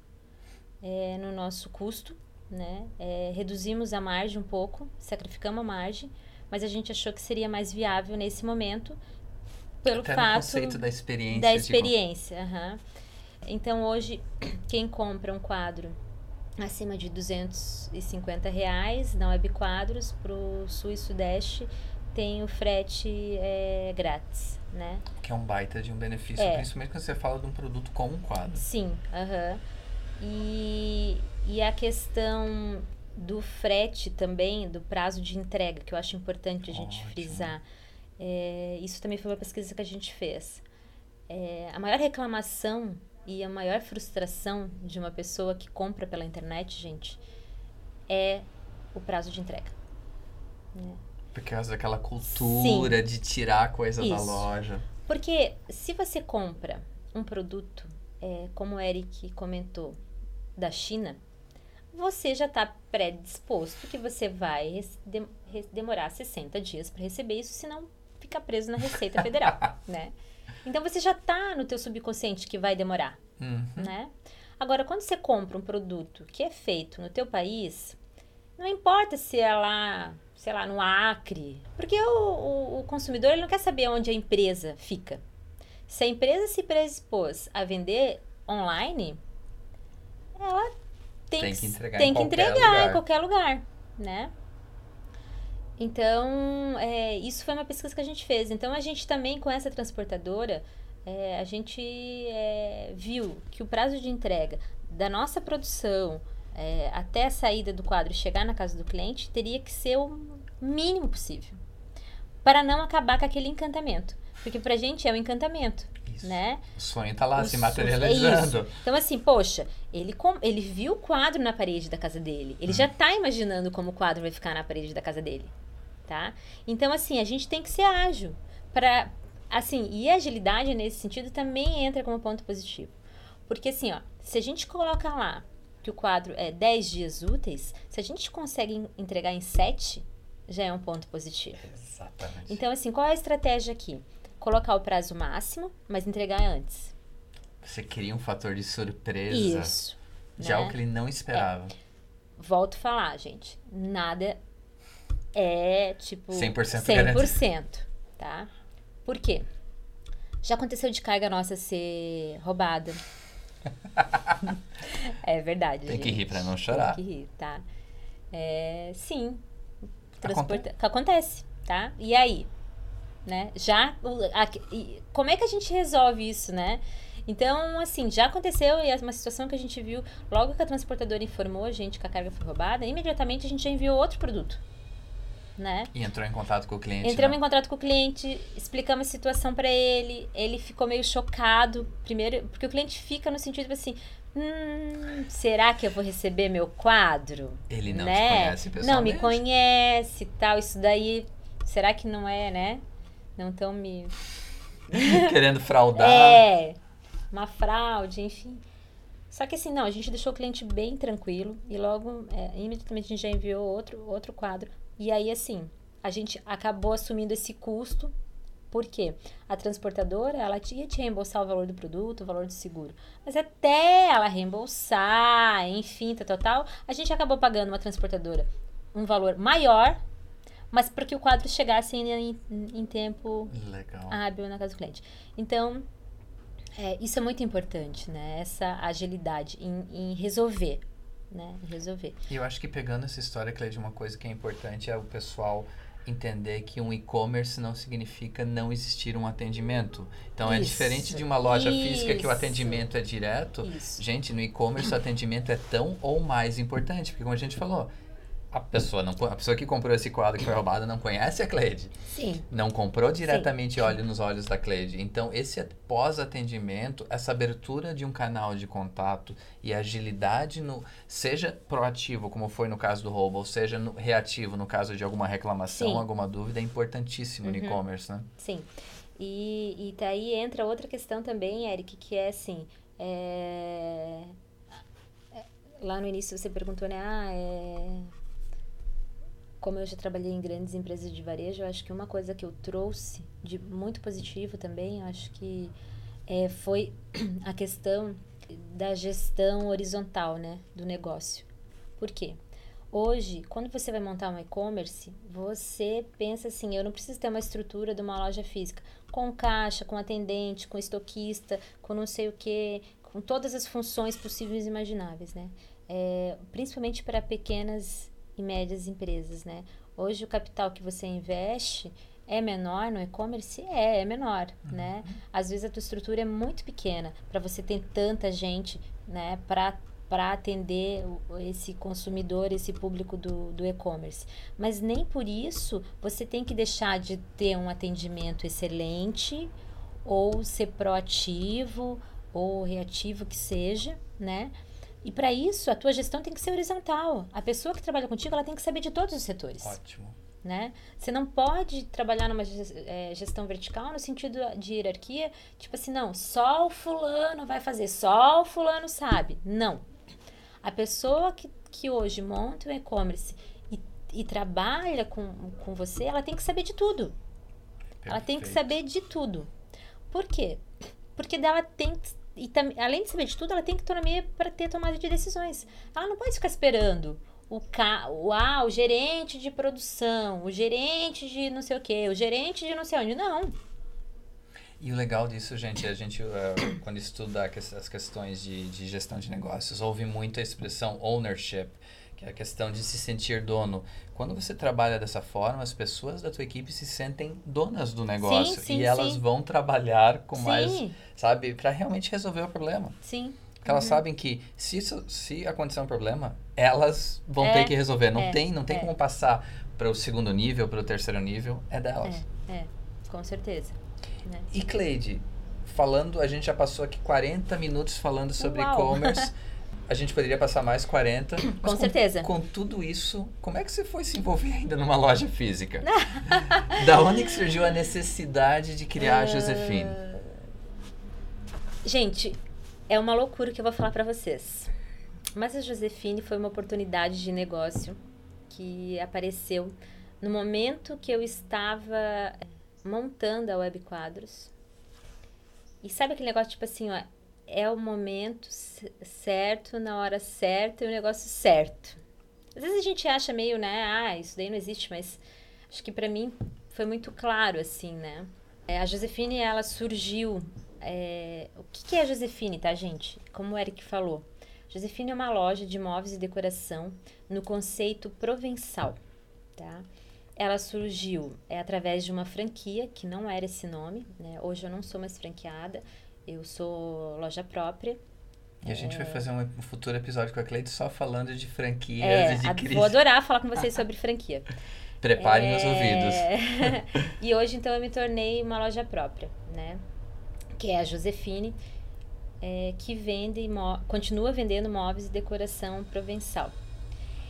é, no nosso custo, né? É, reduzimos a margem um pouco, sacrificamos a margem, mas a gente achou que seria mais viável nesse momento, pelo Até fato conceito da experiência. da experiência. aham. Então hoje, quem compra um quadro acima de 250 reais na Web Quadros para o Sul e Sudeste tem o frete é, grátis, né? que é um baita de um benefício, É. principalmente quando você fala de um produto com um quadro. Sim, aham. E, e a questão do frete também, do prazo de entrega, que eu acho importante a gente Ótimo. frisar. É, isso também foi uma pesquisa que a gente fez. É, a maior reclamação e a maior frustração de uma pessoa que compra pela internet, gente, é o prazo de entrega. né? Por causa daquela cultura de tirar a coisa da Isso. loja. Porque se você compra um produto, é, como o Eric comentou, da China, você já está predisposto que você vai res- demorar 60 dias para receber isso, senão fica preso na Receita Federal, né? Então você já está no teu subconsciente que vai demorar, Uhum. né? Agora, quando você compra um produto que é feito no teu país, não importa se é lá, sei lá, no Acre, porque o, o- o consumidor ele não quer saber onde a empresa fica. Se a empresa se predispôs a vender online, ela tem, Tem que, entregar tem em que qualquer entregar lugar. em qualquer lugar, né? Então, é, isso foi uma pesquisa que a gente fez. Então, a gente também, com essa transportadora, é, a gente é, viu que o prazo de entrega da nossa produção é, até a saída do quadro e chegar na casa do cliente teria que ser o mínimo possível para não acabar com aquele encantamento. Porque pra gente é um encantamento, Isso. né? O sonho tá lá O se materializando. é. Então, assim, poxa, ele, com- ele viu o quadro na parede da casa dele. Ele já tá imaginando como o quadro vai ficar na parede da casa dele, tá? Então, assim, a gente tem que ser ágil. Pra, assim, e a agilidade nesse sentido também entra como ponto positivo. Porque, assim, ó, se a gente coloca lá que o quadro é 10 dias úteis, se a gente consegue en- entregar em 7, já é um ponto positivo. Exatamente. Então, assim, qual é a estratégia aqui? Colocar o prazo máximo, mas entregar antes. Você cria um fator de surpresa Isso. de né? algo que ele não esperava. volto a falar, gente, nada é tipo 100%, 100% tá? Por quê? Já aconteceu de carga nossa ser roubada. é verdade. Tem gente. que rir pra não chorar. Tem que rir, tá? É, sim. Acontece. Transporta... Acontece, tá? E aí? Né? Já. como é que a gente resolve isso, né? Então, assim, já aconteceu e é uma situação que a gente viu logo que a transportadora informou a gente que a carga foi roubada, imediatamente a gente já enviou outro produto, né? E entrou em contato com o cliente. Entramos né? em contato com o cliente, explicamos a situação pra ele, ele ficou meio chocado, primeiro, porque o cliente fica no sentido tipo assim, hum, será que eu vou receber meu quadro? Ele não né? te conhece Não pessoalmente. me conhece, e tal, isso daí, será que não é, né? Não estão me Querendo fraudar. é, uma fraude, enfim. Só que assim, não, a gente deixou o cliente bem tranquilo e logo, é, imediatamente a gente já enviou outro, outro quadro. E aí, assim, a gente acabou assumindo esse custo, porque a transportadora, ela tinha te reembolsar o valor do produto, o valor do seguro. Mas até ela reembolsar, enfim, tal, tal, tal, a gente acabou pagando uma transportadora um valor maior, mas para que o quadro chegasse ainda em, em tempo Legal. hábil na casa do cliente. Então, é, isso é muito importante, né? Essa agilidade em, em resolver, né? Resolver. E eu acho que pegando essa história, Cleide, uma coisa que é importante é o pessoal entender que um e-commerce não significa não existir um atendimento. Então é Isso. diferente de uma loja física que o Isso. atendimento é direto. Isso. Gente, no e-commerce o atendimento é tão ou mais importante, porque como a gente falou, a pessoa não a pessoa que comprou esse quadro que foi roubado não conhece a Cleide. Sim, Não comprou diretamente olho nos olhos da Cleide. Então, esse pós-atendimento, essa abertura de um canal de contato e agilidade no. Seja proativo, como foi no caso do roubo, ou seja no- reativo no caso de alguma reclamação, Sim. alguma dúvida, é importantíssimo no Uhum. e-commerce, né? sim. E, e daí entra outra questão também, Eric, que é assim. é, é, Lá no início você perguntou, né? Ah, é. Como eu já trabalhei em grandes empresas de varejo, eu acho que uma coisa que eu trouxe de muito positivo também, eu acho que é, foi a questão da gestão horizontal, né, do negócio. Por quê? Hoje, quando você vai montar um e-commerce, você pensa assim, eu não preciso ter uma estrutura de uma loja física, com caixa, com atendente, com estoquista, com não sei o que, com todas as funções possíveis e imagináveis, né? É, principalmente para pequenas e médias empresas, né? Hoje o capital que você investe é menor no e-commerce? É, é menor, né? Às vezes a tua estrutura é muito pequena para você ter tanta gente, né, para para atender esse consumidor, esse público do, do e-commerce. Mas nem por isso você tem que deixar de ter um atendimento excelente ou ser proativo ou reativo que seja, né? E para isso a tua gestão tem que ser horizontal. A pessoa que trabalha contigo, ela tem que saber de todos os setores Ótimo. né? Você não pode trabalhar numa eh, gestão vertical no sentido de hierarquia, tipo assim, não, só o fulano vai fazer, só o fulano sabe. Não. A pessoa que, que hoje monta um e-commerce e, e trabalha com, com você, ela tem que saber de tudo. Ela tem que Perfeito. saber de tudo. Por quê? Porque dela tem que- e tam- além de saber de tudo, ela tem autonomia para ter tomada de decisões. Ela não pode ficar esperando o, ca, o, ah, o gerente de produção, o gerente de não sei o quê, o gerente de não sei onde. Não. E o legal disso, gente, a gente, eh, quando estuda as questões de, de gestão de negócios, ouve muito a expressão ownership, que é a questão de se sentir dono. Quando você trabalha dessa forma, as pessoas da tua equipe se sentem donas do negócio. sim, e elas sim. vão trabalhar com mais, Sim, sabe, para realmente resolver o problema. sim. Porque elas sabem que se, isso, se acontecer um problema, elas vão É, ter que resolver. Não é, tem, não tem é. como passar para o segundo nível, para o terceiro nível, é delas. É, é, com certeza. Né? E Cleide, falando, a gente já passou aqui 40 minutos falando sobre e-commerce. A gente poderia passar mais 40. mas Com certeza. Com tudo isso, como é que você foi se envolver ainda numa loja física? da onde que surgiu a necessidade de criar a Josefine? Gente, é uma loucura que eu vou falar pra vocês. Mas a Josefine foi uma oportunidade de negócio que apareceu no momento que eu estava montando a Web Quadros. E sabe aquele negócio tipo assim, ó, é o momento certo, na hora certa e o negócio certo. Às vezes a gente acha meio, né, ah, isso daí não existe, mas acho que para mim foi muito claro, assim, né? É, a Josefine, ela surgiu. É, o que, que é a Josefine, tá, gente? Como o Eric falou. Josefine é uma loja de móveis e decoração no conceito provençal, tá? Ela surgiu é, através de uma franquia, que não era esse nome, né? Hoje eu não sou mais franqueada, eu sou loja própria. E a gente é... vai fazer um futuro episódio com a Cleide só falando de franquias é, e de crise. Vou adorar falar com vocês sobre franquia. Preparem é... os ouvidos. e hoje, então, eu me tornei uma loja própria, né? Que é a Josefine, é, que vende, continua vendendo móveis e decoração provençal.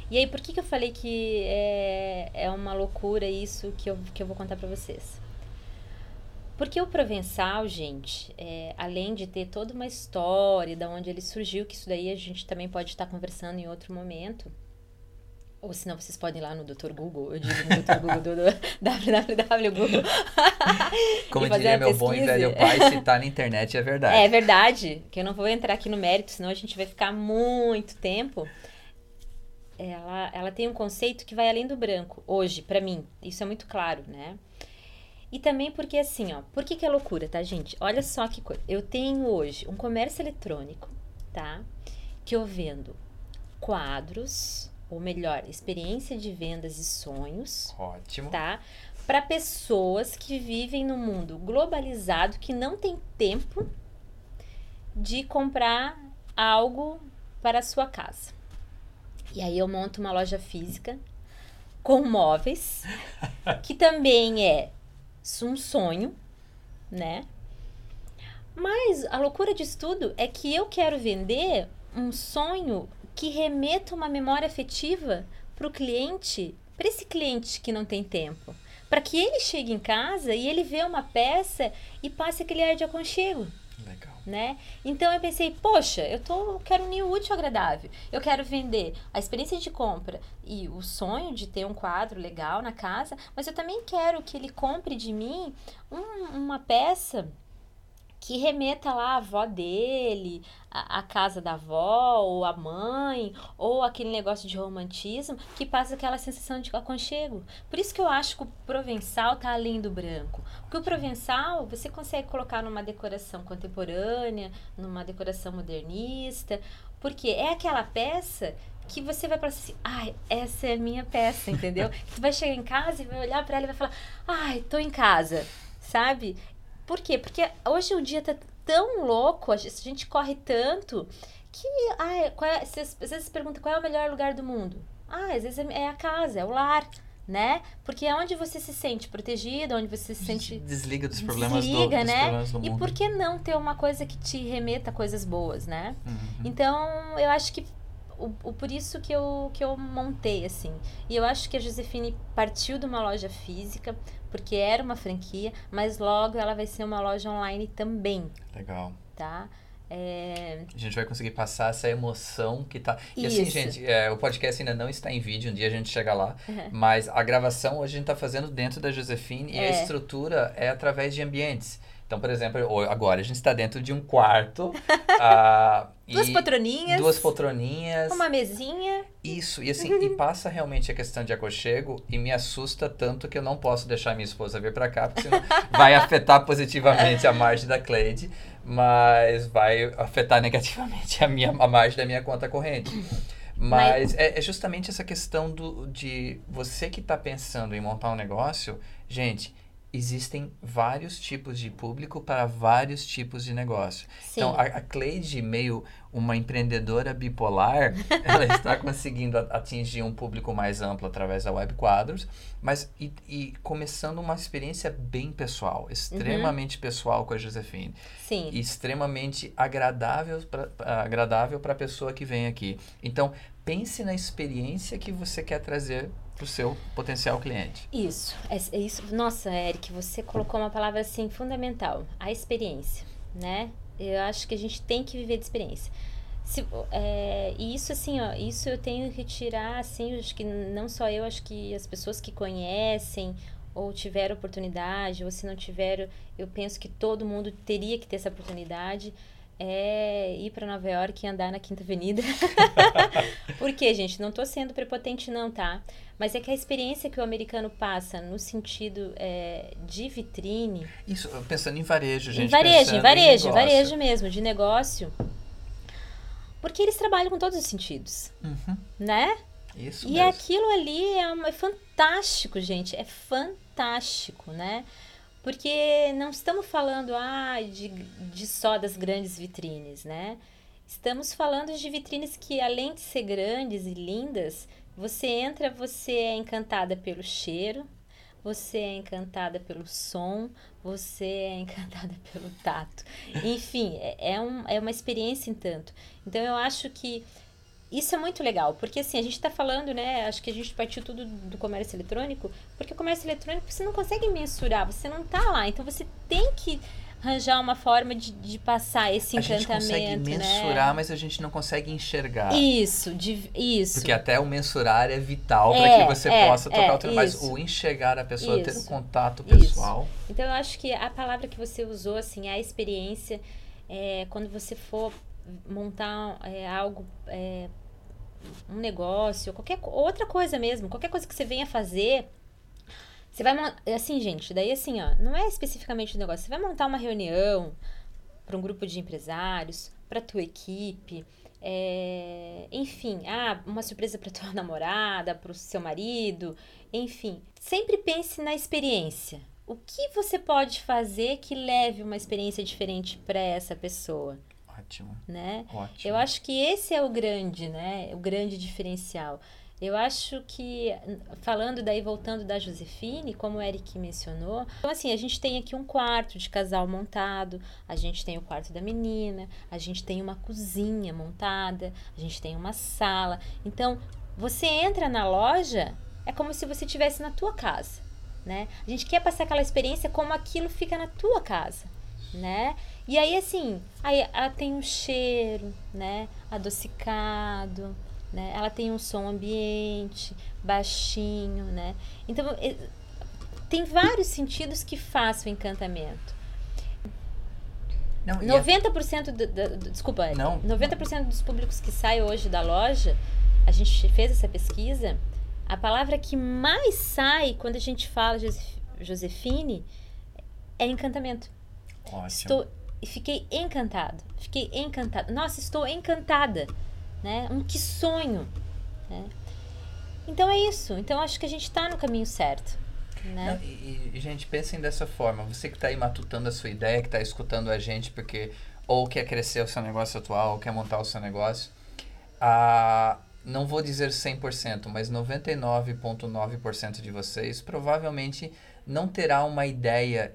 E aí, por que, que eu falei que é, é uma loucura isso que eu, que eu vou contar para vocês? Porque o provençal, gente, é, além de ter toda uma história de onde ele surgiu, que isso daí a gente também pode estar conversando em outro momento, ou senão vocês podem ir lá no Dr. Google, eu digo no Dr. Google, do, do www Google. Como diria meu bom e velho pai, se tá na internet é verdade. É verdade, que eu não vou entrar aqui no mérito, senão a gente vai ficar muito tempo. Ela, ela tem um conceito que vai além do branco, hoje, para mim. Isso é muito claro, né? E também porque assim, ó, por que, que é loucura, tá, gente? Olha só que coisa. Eu tenho hoje um comércio eletrônico, tá? Que eu vendo quadros, ou melhor, experiência de vendas e sonhos. Ótimo. Tá? Para pessoas que vivem no mundo globalizado, que não tem tempo de comprar algo para a sua casa. E aí eu monto uma loja física com móveis, que também é um sonho, né? Mas a loucura disso tudo é que eu quero vender um sonho que remeta uma memória afetiva para o cliente, para esse cliente que não tem tempo. Para que ele chegue em casa e ele vê uma peça e passe aquele ar de aconchego. Né? Então eu pensei, poxa, eu tô, quero unir o útil ao agradável. Eu quero vender a experiência de compra e o sonho de ter um quadro legal na casa, mas eu também quero que ele compre de mim um, uma peça que remeta lá a avó dele, a, a, casa da avó, ou a mãe, ou aquele negócio de romantismo, que passa aquela sensação de aconchego. Por isso que eu acho que o provençal tá além do branco. Porque o provençal você consegue colocar numa decoração contemporânea, numa decoração modernista, porque é aquela peça que você vai falar assim, ai, essa é a minha peça, entendeu? tu vai chegar em casa e vai olhar para ela e vai falar, ai, tô em casa, sabe? Por quê? Porque hoje o dia tá tão louco, a gente corre tanto que ah, qual é, às vezes pergunta qual é o melhor lugar do mundo. Ah, às vezes é, é a casa, é o lar, né? Porque é onde você se sente protegido, onde você se sente desliga dos problemas desliga, do, né? problemas do mundo. E por que não ter uma coisa que te remeta a coisas boas, né? Uhum. Então, eu acho que o, o, por isso que eu, que eu montei, assim. E eu acho que a Josefine partiu de uma loja física, porque era uma franquia, mas logo ela vai ser uma loja online também. Legal. Tá? É... A gente vai conseguir passar essa emoção que tá. E assim, Isso. assim, gente, é, o podcast ainda não está em vídeo, um dia a gente chega lá. Uhum. Mas a gravação hoje a gente está fazendo dentro da Josefine é. e a estrutura é através de ambientes. Então, por exemplo, agora a gente está dentro de um quarto. uh, duas poltroninhas. Duas poltroninhas. Uma mesinha. Isso, e assim, e passa realmente a questão de aconchego e me assusta tanto que eu não posso deixar minha esposa vir para cá, porque senão vai afetar positivamente a margem da Cleide, mas vai afetar negativamente a, minha, a margem da minha conta corrente. Mas, mas... É, é, justamente essa questão do, de você que está pensando em montar um negócio, gente, existem vários tipos de público para vários tipos de negócio. Sim. Então, a, a Cleide, meio uma empreendedora bipolar, ela está conseguindo atingir um público mais amplo através da Web Quadros, mas e, e começando uma experiência bem pessoal, extremamente uhum. pessoal com a Josefine. Sim. E extremamente agradável para agradável a pessoa que vem aqui. Então, pense na experiência que você quer trazer para o seu potencial cliente. Isso, é, é, isso. Nossa, Eric, você colocou uma palavra assim fundamental, a experiência, né? Eu acho que a gente tem que viver de experiência. Se, é, e isso assim, ó, isso eu tenho que tirar, assim, acho que não só eu, acho que as pessoas que conhecem ou tiveram oportunidade, ou se não tiveram, eu penso que todo mundo teria que ter essa oportunidade. É ir para Nova York e andar na Quinta Avenida. Por quê, gente? Não estou sendo prepotente, não, tá? Mas é que a experiência que o americano passa no sentido é, de vitrine. Isso, pensando em varejo, gente. Em varejo, em varejo, em varejo mesmo, de negócio. Porque eles trabalham com todos os sentidos. Uhum. Né? Isso e mesmo. aquilo ali é, é fantástico, gente. É fantástico, né? Porque não estamos falando ah, de, de só das grandes vitrines, né? Estamos falando de vitrines que, além de ser grandes e lindas, você entra, você é encantada pelo cheiro, você é encantada pelo som, você é encantada pelo tato. Enfim, é, é, um, é uma experiência em tanto. Então, eu acho que isso é muito legal, porque assim, a gente está falando, né? Acho que a gente partiu tudo do comércio eletrônico, porque o comércio eletrônico você não consegue mensurar, você não está lá, então você tem que arranjar uma forma de, de passar esse encantamento. A gente consegue né? mensurar, né? mas a gente não consegue enxergar. Isso, de, isso. Porque até o mensurar é vital é, para que você é, possa tocar é, o telefone. Mas o enxergar a pessoa, isso, ter o um contato pessoal. Isso. Então eu acho que a palavra que você usou, assim, a experiência, é, quando você for montar é, algo é, um negócio, qualquer outra coisa mesmo, qualquer coisa que você venha fazer, você vai assim, gente, daí assim, ó, não é especificamente o negócio, você vai montar uma reunião para um grupo de empresários, para tua equipe, é, enfim, ah, uma surpresa para tua namorada, para o seu marido, enfim, sempre pense na experiência. O que você pode fazer que leve uma experiência diferente para essa pessoa? Ótimo. Né? Ótimo. Eu acho que esse é o grande, né? O grande diferencial. Eu acho que, falando daí, voltando da Josefine, como o Eric mencionou, então assim, a gente tem aqui um quarto de casal montado, a gente tem o quarto da menina, a gente tem uma cozinha montada, a gente tem uma sala. Então, você entra na loja, é como se você estivesse na tua casa, né? A gente quer passar aquela experiência como aquilo fica na tua casa, né? E aí, assim, aí ela tem um cheiro, né? Adocicado, né? Ela tem um som ambiente, baixinho, né? Então, tem vários sentidos que fazem o encantamento. Não, 90% a... do, do, do, desculpa, não. 90% dos públicos que saem hoje da loja, a gente fez essa pesquisa, a palavra que mais sai quando a gente fala Josefine é encantamento. Ótimo. Estou e fiquei encantada. Fiquei encantada. Nossa, estou encantada, né? Um que sonho, né? Então é isso. Então acho que a gente está no caminho certo. Né? Não, e, e, gente, pensem dessa forma. Você que está aí matutando a sua ideia, que está escutando a gente porque ou quer crescer o seu negócio atual, ou quer montar o seu negócio, a, não vou dizer 100%, mas 99,9% de vocês provavelmente não terá uma ideia,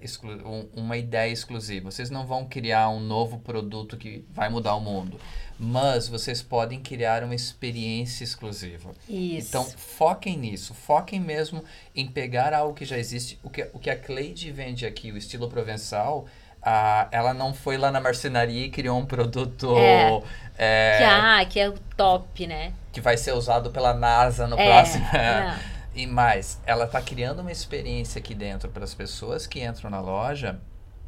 uma ideia exclusiva. Vocês não vão criar um novo produto que vai mudar o mundo. Mas vocês podem criar uma experiência exclusiva. Isso. Então, foquem nisso. Foquem mesmo em pegar algo que já existe. O que, o que a Cleide vende aqui, o estilo provençal, ah, ela não foi lá na marcenaria e criou um produto... É. É, que, ah, que é o top, né? Que vai ser usado pela NASA no é, próximo... E mais, ela está criando uma experiência aqui dentro para as pessoas que entram na loja,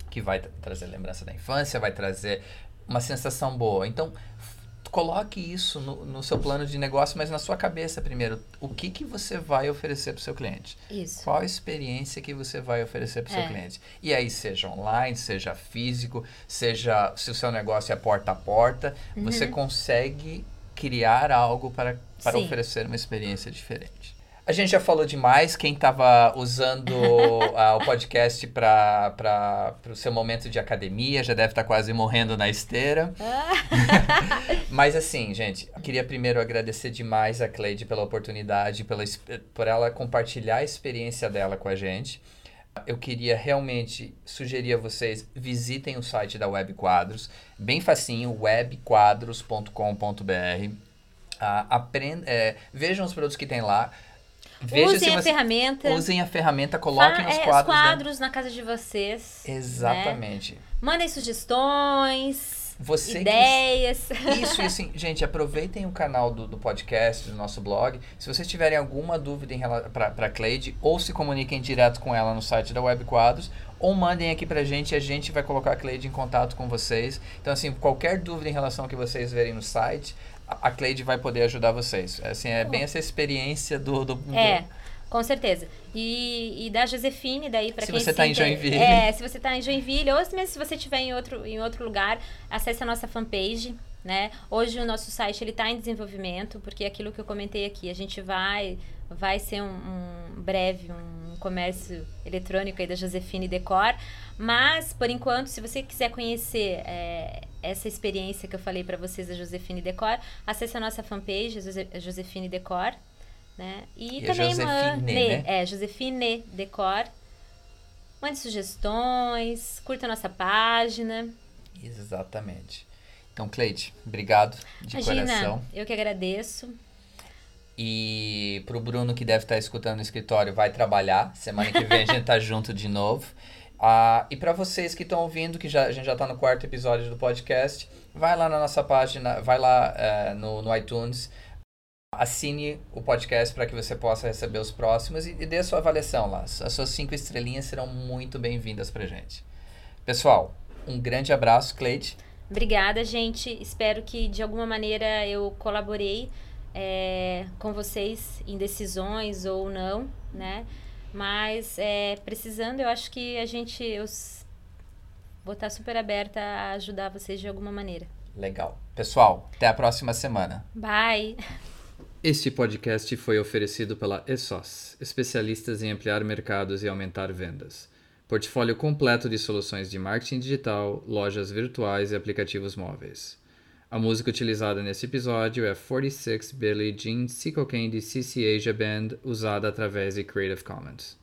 que vai trazer lembrança da infância, vai trazer uma sensação boa. Então, coloque isso no, no, seu plano de negócio, mas na sua cabeça primeiro. O que, que você vai oferecer para o seu cliente? Isso. Qual a experiência que você vai oferecer para o seu é. cliente? E aí, seja online, seja físico, seja se o seu negócio é porta a porta, uhum. você consegue criar algo para, para oferecer uma experiência diferente. A gente já falou demais. Quem estava usando uh, o podcast para o seu momento de academia já deve estar tá quase morrendo na esteira. Mas assim, gente, eu queria primeiro agradecer demais a Cleide pela oportunidade, pela, por ela compartilhar a experiência dela com a gente. Eu queria realmente sugerir a vocês visitem o site da Web Quadros, bem facinho, webquadros.com.br. Uh, aprend, é, vejam os produtos que tem lá. Veja usem a ferramenta. Usem a ferramenta, coloquem os quadros. É, os quadros né? na casa de vocês. Exatamente. Né? Mandem sugestões. Você ideias. Que... Isso, e assim, gente, aproveitem o canal do, do podcast, do nosso blog. Se vocês tiverem alguma dúvida para Cleide, ou se comuniquem direto com ela no site da Web Quadros, ou mandem aqui pra gente e a gente vai colocar a Cleide em contato com vocês. Então, assim, qualquer dúvida em relação ao que vocês verem no site, a Cleide vai poder ajudar vocês. Assim, é bem essa experiência do... do é, com certeza. E, e da Josefine, daí para quem você está em Joinville. É, se você está em Joinville, ou mesmo se você estiver em outro, em outro lugar, acesse a nossa fanpage, né? Hoje o nosso site ele está em desenvolvimento, porque aquilo que eu comentei aqui, a gente vai vai ser um, um breve um comércio eletrônico aí da Josefine Decor, mas por enquanto, se você quiser conhecer é, essa experiência que eu falei para vocês da Josefine Decor, acesse a nossa fanpage, Josefine Decor, né? E, e também Josefine, né? é Josefine Decor. Mande sugestões, curta a nossa página. Exatamente. Então, Cleide, obrigado de Imagina, coração. Eu que agradeço. E pro Bruno que deve estar escutando no escritório, vai trabalhar. Semana que vem a gente tá junto de novo. Ah, e para vocês que estão ouvindo, que já, a gente já está no quarto episódio do podcast, vai lá na nossa página, vai lá uh, no, no iTunes, assine o podcast para que você possa receber os próximos e, e dê a sua avaliação lá. As suas cinco estrelinhas serão muito bem-vindas para gente. Pessoal, um grande abraço, Cleide. Obrigada, gente. Espero que de alguma maneira eu colaborei é, com vocês em decisões ou não, né? Mas é, precisando, eu acho que a gente eu vou estar super aberta a ajudar vocês de alguma maneira. Legal. Pessoal, até a próxima semana. Bye. Este podcast foi oferecido pela ESOS, especialistas em ampliar mercados e aumentar vendas. Portfólio completo de soluções de marketing digital, lojas virtuais e aplicativos móveis. A música utilizada nesse episódio é 46 Billie Jean Seco Candy CC Asia Band, usada através de Creative Commons.